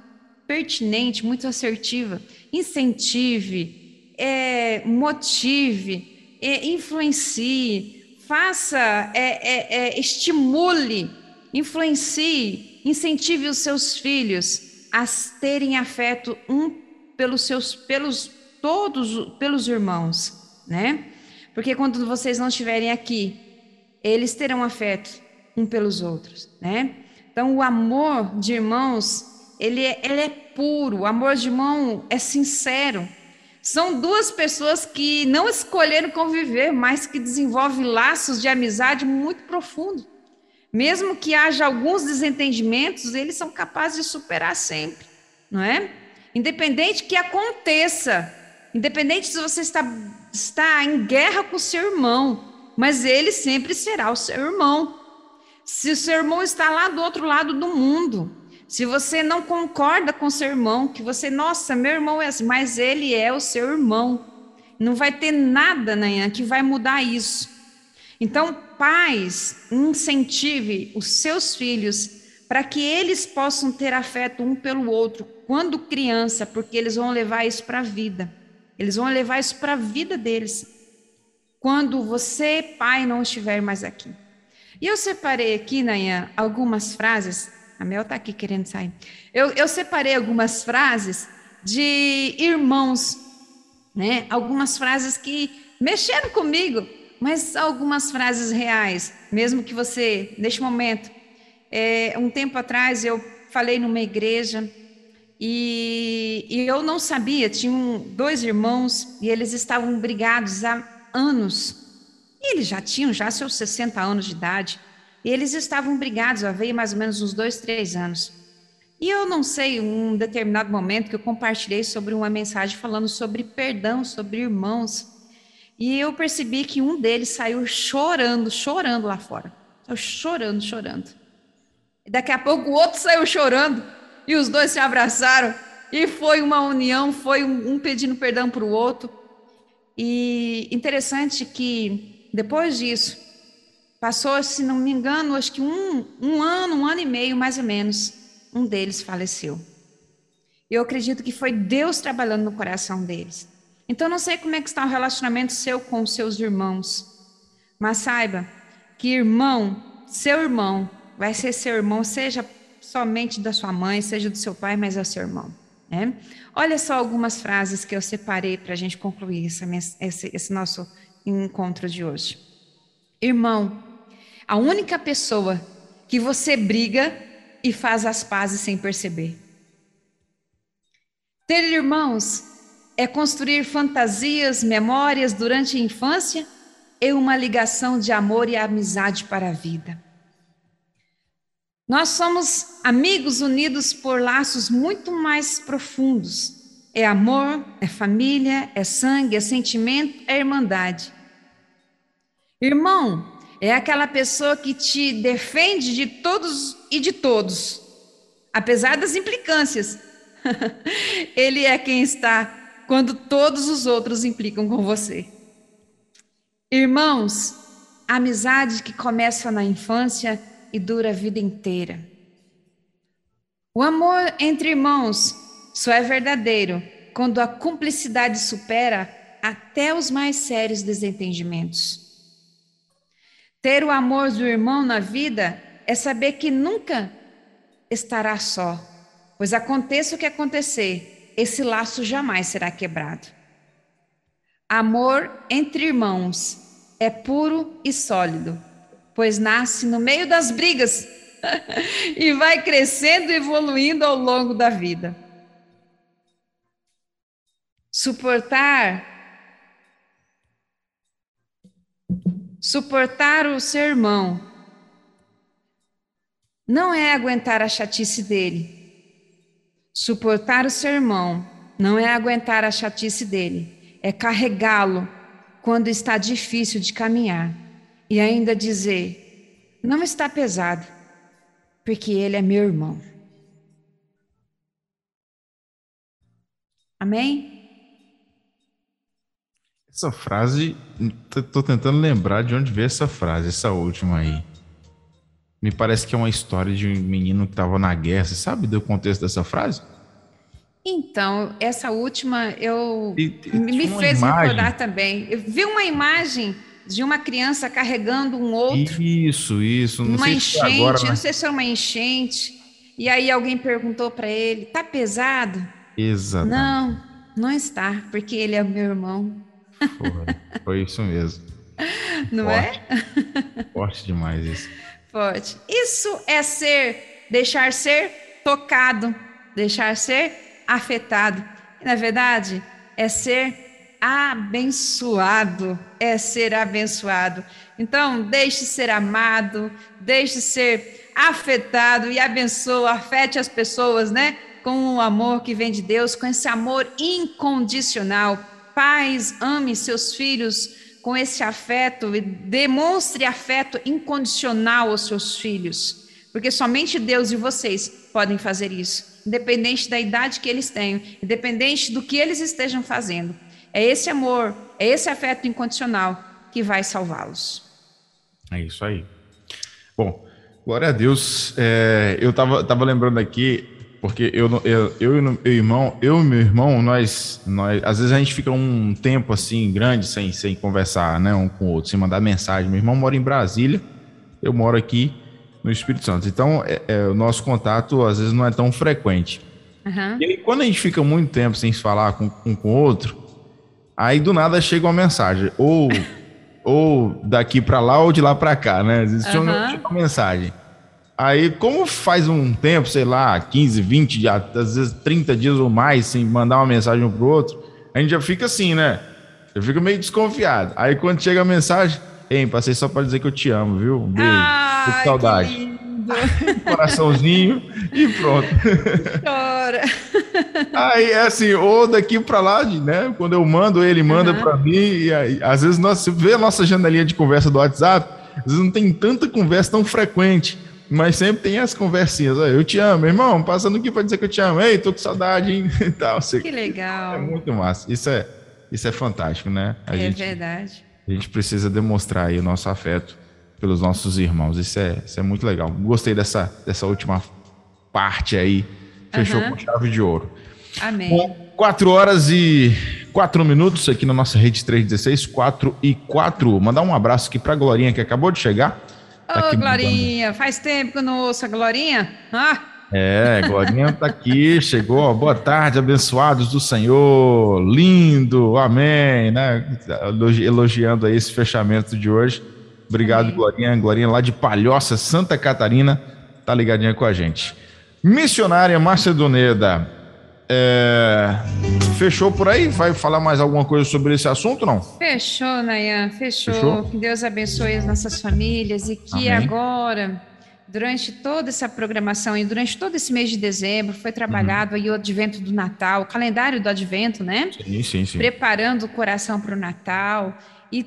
pertinente, muito assertiva, incentive, é, motive, é, influencie, faça, é, é, é, estimule, influencie, incentive os seus filhos a terem afeto um pelos seus, pelos todos, pelos irmãos, né? Porque quando vocês não estiverem aqui, eles terão afeto um pelos outros, né? Então, o amor de irmãos, ele é, ele é puro, o amor de irmão é sincero. São duas pessoas que não escolheram conviver, mas que desenvolvem laços de amizade muito profundos. Mesmo que haja alguns desentendimentos, eles são capazes de superar sempre, não é? Independente que aconteça, independente se você está, está em guerra com o seu irmão, mas ele sempre será o seu irmão. Se o seu irmão está lá do outro lado do mundo, se você não concorda com seu irmão, que você, nossa, meu irmão é assim, mas ele é o seu irmão. Não vai ter nada, Nanhã, que vai mudar isso. Então, pais, incentive os seus filhos para que eles possam ter afeto um pelo outro quando criança, porque eles vão levar isso para a vida. Eles vão levar isso para a vida deles. Quando você, pai, não estiver mais aqui. E eu separei aqui, Nanhã, algumas frases a Mel está aqui querendo sair. Eu, eu separei algumas frases de irmãos, né? Algumas frases que mexeram comigo, mas algumas frases reais, mesmo que você, neste momento, é, um tempo atrás eu falei numa igreja e, e eu não sabia, tinham dois irmãos e eles estavam brigados há anos. E eles já tinham já seus 60 anos de idade. E eles estavam brigados, havia mais ou menos uns dois, três anos. E eu não sei, um determinado momento que eu compartilhei sobre uma mensagem falando sobre perdão, sobre irmãos. E eu percebi que um deles saiu chorando, chorando lá fora. Chorando, chorando. Daqui a pouco o outro saiu chorando. E os dois se abraçaram. E foi uma união, foi um, pedindo perdão para o outro. E interessante que depois disso, Passou, se não me engano, acho que um, um ano, um ano e meio mais ou menos, um deles faleceu. Eu acredito que foi Deus trabalhando no coração deles. Então, não sei como é que está o relacionamento seu com seus irmãos, mas saiba que irmão, seu irmão, vai ser seu irmão, seja somente da sua mãe, seja do seu pai, mas é seu irmão. Né? Olha só algumas frases que eu separei para a gente concluir esse, esse, esse nosso encontro de hoje. Irmão, a única pessoa que você briga e faz as pazes sem perceber. Ter irmãos é construir fantasias, memórias durante a infância e uma ligação de amor e amizade para a vida. Nós somos amigos unidos por laços muito mais profundos. É amor, é família, é sangue, é sentimento, é irmandade. Irmão é aquela pessoa que te defende de todos e de todos, apesar das implicâncias. [laughs] Ele é quem está quando todos os outros implicam com você. Irmãos, amizade que começa na infância e dura a vida inteira. O amor entre irmãos só é verdadeiro quando a cumplicidade supera até os mais sérios desentendimentos. Ter o amor do irmão na vida é saber que nunca estará só, pois aconteça o que acontecer, esse laço jamais será quebrado. Amor entre irmãos é puro e sólido, pois nasce no meio das brigas [laughs] e vai crescendo e evoluindo ao longo da vida. Suportar Suportar o seu irmão não é aguentar a chatice dele. Suportar o seu irmão não é aguentar a chatice dele, é carregá-lo quando está difícil de caminhar e ainda dizer: não está pesado, porque ele é meu irmão. Amém? Essa frase, estou tentando lembrar de onde veio essa frase, essa última aí. Me parece que é uma história de um menino que estava na guerra. Você sabe do contexto dessa frase? Então, essa última eu e, me fez imagem. recordar também. Eu vi uma imagem de uma criança carregando um outro. Isso, isso. Não uma enchente, agora, né? não sei se é uma enchente. E aí alguém perguntou para ele: "Tá pesado?" Exato. Não, não está, porque ele é meu irmão. Foi, foi isso mesmo. Não Forte. é? Forte demais isso. Forte. Isso é ser, deixar ser tocado, deixar ser afetado. E, na verdade, é ser abençoado, é ser abençoado. Então, deixe ser amado, deixe ser afetado e abençoa, afete as pessoas, né? Com o amor que vem de Deus, com esse amor incondicional. Pais, ame seus filhos com esse afeto e demonstre afeto incondicional aos seus filhos, porque somente Deus e vocês podem fazer isso independente da idade que eles tenham, independente do que eles estejam fazendo. É esse amor, é esse afeto incondicional que vai salvá-los. É isso aí. Bom, glória a Deus. É, eu estava tava lembrando aqui, porque eu, eu, eu e meu irmão, eu e meu irmão, nós, nós, às vezes a gente fica um tempo assim grande sem, sem conversar, né, um com o outro, sem mandar mensagem. Meu irmão mora em Brasília, eu moro aqui no Espírito Santo. Então, é, é, o nosso contato às vezes não é tão frequente. Uhum. E aí, quando a gente fica muito tempo sem se falar com um com o outro, aí do nada chega uma mensagem, ou, ou daqui para lá ou de lá para cá, né? Existe uhum. uma, uma mensagem. Aí, como faz um tempo, sei lá, 15, 20, às vezes 30 dias ou mais sem mandar uma mensagem um pro outro, a gente já fica assim, né? Eu fico meio desconfiado. Aí quando chega a mensagem, Hein, passei só para dizer que eu te amo, viu? Um beijo. Ai, que saudade. [laughs] Coraçãozinho e pronto. Chora. [laughs] Aí é assim, ou daqui para lá, né? Quando eu mando, ele manda uhum. para mim. E aí, às vezes nós, vê a nossa janelinha de conversa do WhatsApp, às vezes não tem tanta conversa tão frequente. Mas sempre tem as conversinhas. Eu te amo, irmão. Passando aqui para dizer que eu te amo. Ei, tô com saudade, hein? [laughs] E tal. Que legal. É muito massa. Isso é, isso é fantástico, né? A é gente, verdade. A gente precisa demonstrar aí o nosso afeto pelos nossos irmãos. Isso é, isso é muito legal. Gostei dessa, dessa última parte aí. Fechou uhum. com chave de ouro. Amém. Bom, 4 horas e 4 minutos aqui na nossa rede 316, 4 e 4. Mandar um abraço aqui para Glorinha que acabou de chegar. Tá Ô, Glorinha, mandando. faz tempo que eu não ouço a Glorinha. Ah! É, Glorinha tá aqui, chegou. Boa tarde, abençoados do Senhor. Lindo, amém, né? Elogiando aí esse fechamento de hoje. Obrigado, amém. Glorinha. Glorinha lá de Palhoça, Santa Catarina, tá ligadinha com a gente. Missionária Macedoneda, é... fechou por aí? Vai falar mais alguma coisa sobre esse assunto, não? Fechou, Nayan, fechou. fechou? Que Deus abençoe as nossas famílias e que Amém. agora durante toda essa programação e durante todo esse mês de dezembro foi trabalhado uhum. aí o advento do Natal, o calendário do advento, né? Sim, sim, sim. Preparando o coração para o Natal e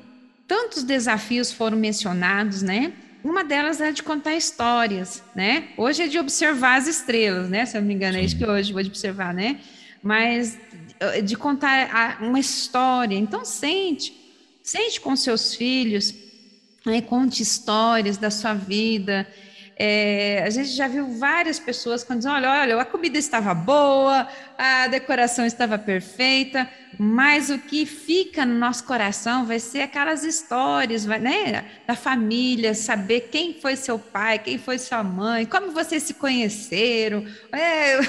tantos desafios foram mencionados, né? Uma delas é de contar histórias, né? Hoje é de observar as estrelas, né? Se eu não me engano, é isso que hoje vou observar, né? Mas eh, de contar uma história. Então, sente, sente com seus filhos, né? conte histórias da sua vida, é, a gente já viu várias pessoas quando dizem: olha, olha, a comida estava boa, a decoração estava perfeita, mas o que fica no nosso coração vai ser aquelas histórias, né, da família, saber quem foi seu pai, quem foi sua mãe, como vocês se conheceram, é,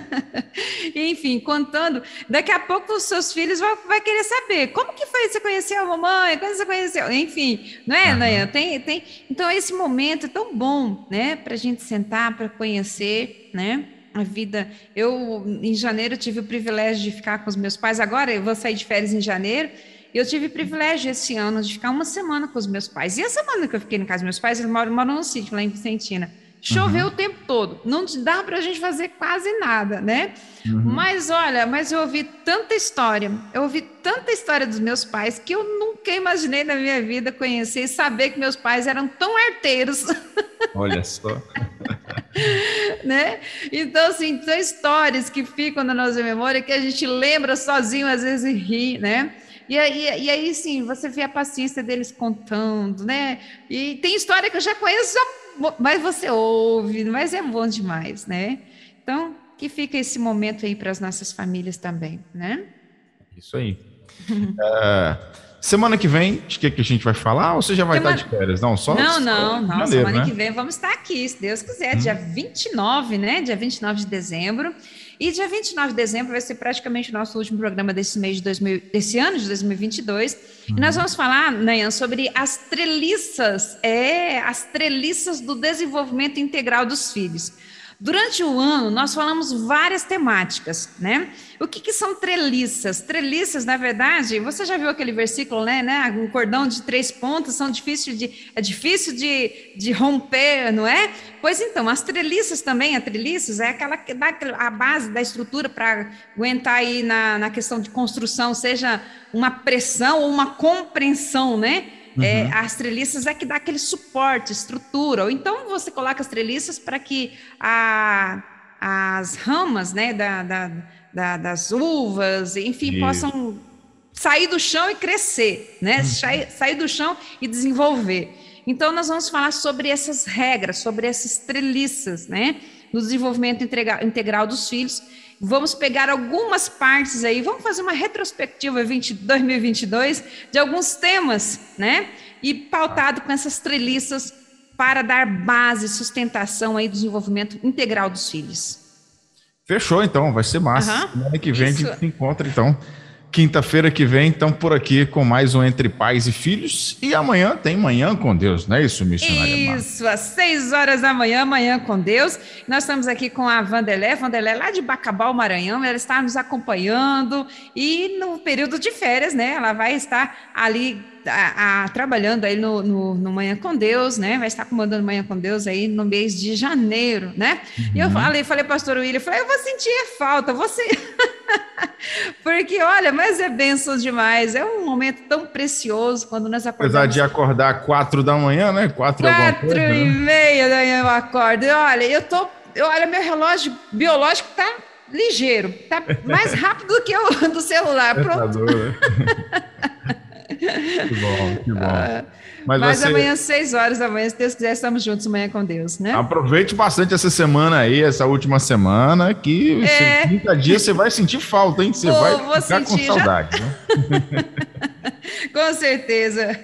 [laughs] enfim, contando. Daqui a pouco os seus filhos vão, vai querer saber como que foi você conhecer a mamãe, quando você conheceu, enfim, não é, uhum. Nayan? Tem, tem. Então esse momento é tão bom, né, para a gente sentar, para conhecer, né? a vida. Eu, em janeiro, tive o privilégio de ficar com os meus pais. Agora eu vou sair de férias em janeiro Eu tive privilégio esse ano de ficar uma semana com os meus pais. E a semana que eu fiquei na casa dos meus pais, eles moram, moram num sítio lá em Vicentina. Choveu uhum. o tempo todo. Não dá para a gente fazer quase nada, né? Uhum. Mas olha, mas eu ouvi tanta história, eu ouvi tanta história dos meus pais que eu nunca imaginei na minha vida conhecer e saber que meus pais eram tão arteiros. [laughs] Olha só. [laughs] né? Então, assim, são histórias que ficam na nossa memória que a gente lembra sozinho, às vezes e ri, né? E aí, e aí, sim, você vê a paciência deles contando, né? E tem história que eu já conheço, já, mas você ouve, mas é bom demais, né? Então, que fica esse momento aí para as nossas famílias também, né? Isso aí. uh, [laughs] semana que vem, de que, que a gente vai falar? Ou você já vai semana... estar de férias? Não, só Não, não, não. Janeiro, semana né? que vem vamos estar aqui, se Deus quiser, hum. dia 29, né? Dia 29 de dezembro. E dia 29 de dezembro vai ser praticamente o nosso último programa desse mês de 2000, desse ano de 2022. Uhum. E nós vamos falar, Nayan, sobre as treliças, é, as treliças do desenvolvimento integral dos filhos. Durante o ano, nós falamos várias temáticas, né? O que, que, são treliças? Treliças, na verdade, você já viu aquele versículo, né? né? Um cordão de três pontas são difícil de, é difícil de, de romper, não é? Pois então, as treliças também, a treliças é aquela que dá a base da estrutura para aguentar aí na, na questão de construção, seja uma pressão ou uma compreensão, né? É, uhum. É, as treliças é que dá aquele suporte, estrutura. Ou então você coloca as treliças para que a, as ramas né, da, da, da, das uvas, enfim, Isso. possam sair do chão e crescer, né? Uhum. Sair, sair do chão e desenvolver. Então, nós vamos falar sobre essas regras, sobre essas treliças, né? No desenvolvimento integral dos filhos Vamos pegar algumas partes aí, vamos fazer uma retrospectiva 20, 2022 de alguns temas, né? E pautado com essas treliças para dar base, sustentação aí do desenvolvimento integral dos filhos. Fechou, então, vai ser massa. Uhum, Semana que vem isso. a gente se encontra, então. Quinta-feira que vem, então, por aqui com mais um Entre Pais e Filhos. E amanhã tem Manhã com Deus, não é isso, missionária? Isso, às seis horas da manhã, Manhã com Deus. Nós estamos aqui com a Vandelé, Vandelé lá de Bacabal, Maranhão. Ela está nos acompanhando e no período de férias, né? Ela vai estar ali a, a, trabalhando aí no, no, no, Manhã com Deus, né? Vai estar comandando Manhã com Deus aí no mês de janeiro, né? Uhum. E eu uhum. falei, falei, pastor William, falei, eu vou sentir falta, você. [laughs] Porque, olha, mas é benção demais, é um momento tão precioso quando nós acordamos. Apesar de acordar quatro da manhã, né? Quatro, quatro coisa, e né? meia da manhã eu acordo. E olha, eu tô, eu, olha, meu relógio biológico tá ligeiro, tá mais [laughs] rápido do que o [laughs] do celular. Pronto. Né? Que bom, que bom. [laughs] Ah, mas, Mas ser... amanhã, às 6 horas da manhã, se Deus quiser, estamos juntos amanhã com Deus, né? Aproveite bastante essa semana aí, essa última semana, que é... 30 dias você vai sentir falta, hein? Você vou, vai ficar sentir, com saudade, já... né? [laughs] Com certeza.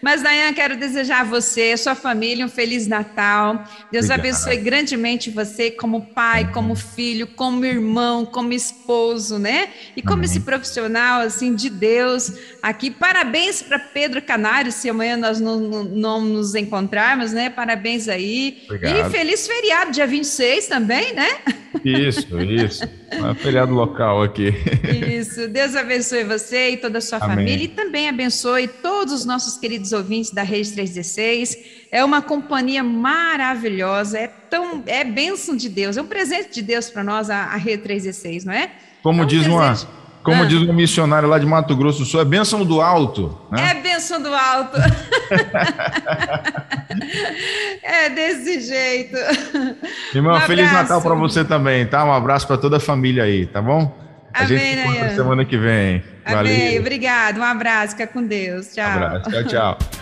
Mas, Dayan, quero desejar a você, a sua família, um Feliz Natal. Deus Obrigado. abençoe grandemente você como pai, uhum. como filho, como irmão, como esposo, né? E como uhum. esse profissional, assim, de Deus aqui. Parabéns para Pedro Canário, se amanhã nós não, não, não, nos encontrarmos, né? Parabéns aí. Obrigado. E feliz feriado, dia 26 também, né? Isso, isso. É um feriado local aqui. Isso. Deus abençoe você e toda a sua Amém. família e também abençoe todos os nossos queridos ouvintes da Rede 316. É uma companhia maravilhosa, é tão é bênção de Deus, é um presente de Deus para nós a, a Rede 316, não é? Como é um diz uma como ah. diz um missionário lá de Mato Grosso do Sul, é bênção do alto. Né? É bênção do alto. [laughs] é desse jeito. Irmão, um Feliz Natal para você também, tá? Um abraço para toda a família aí, tá bom? A Amém, gente se encontra semana que vem. Valeu. Amém, obrigado. Um abraço, fica com Deus. Tchau. Um abraço, tchau, tchau. [laughs]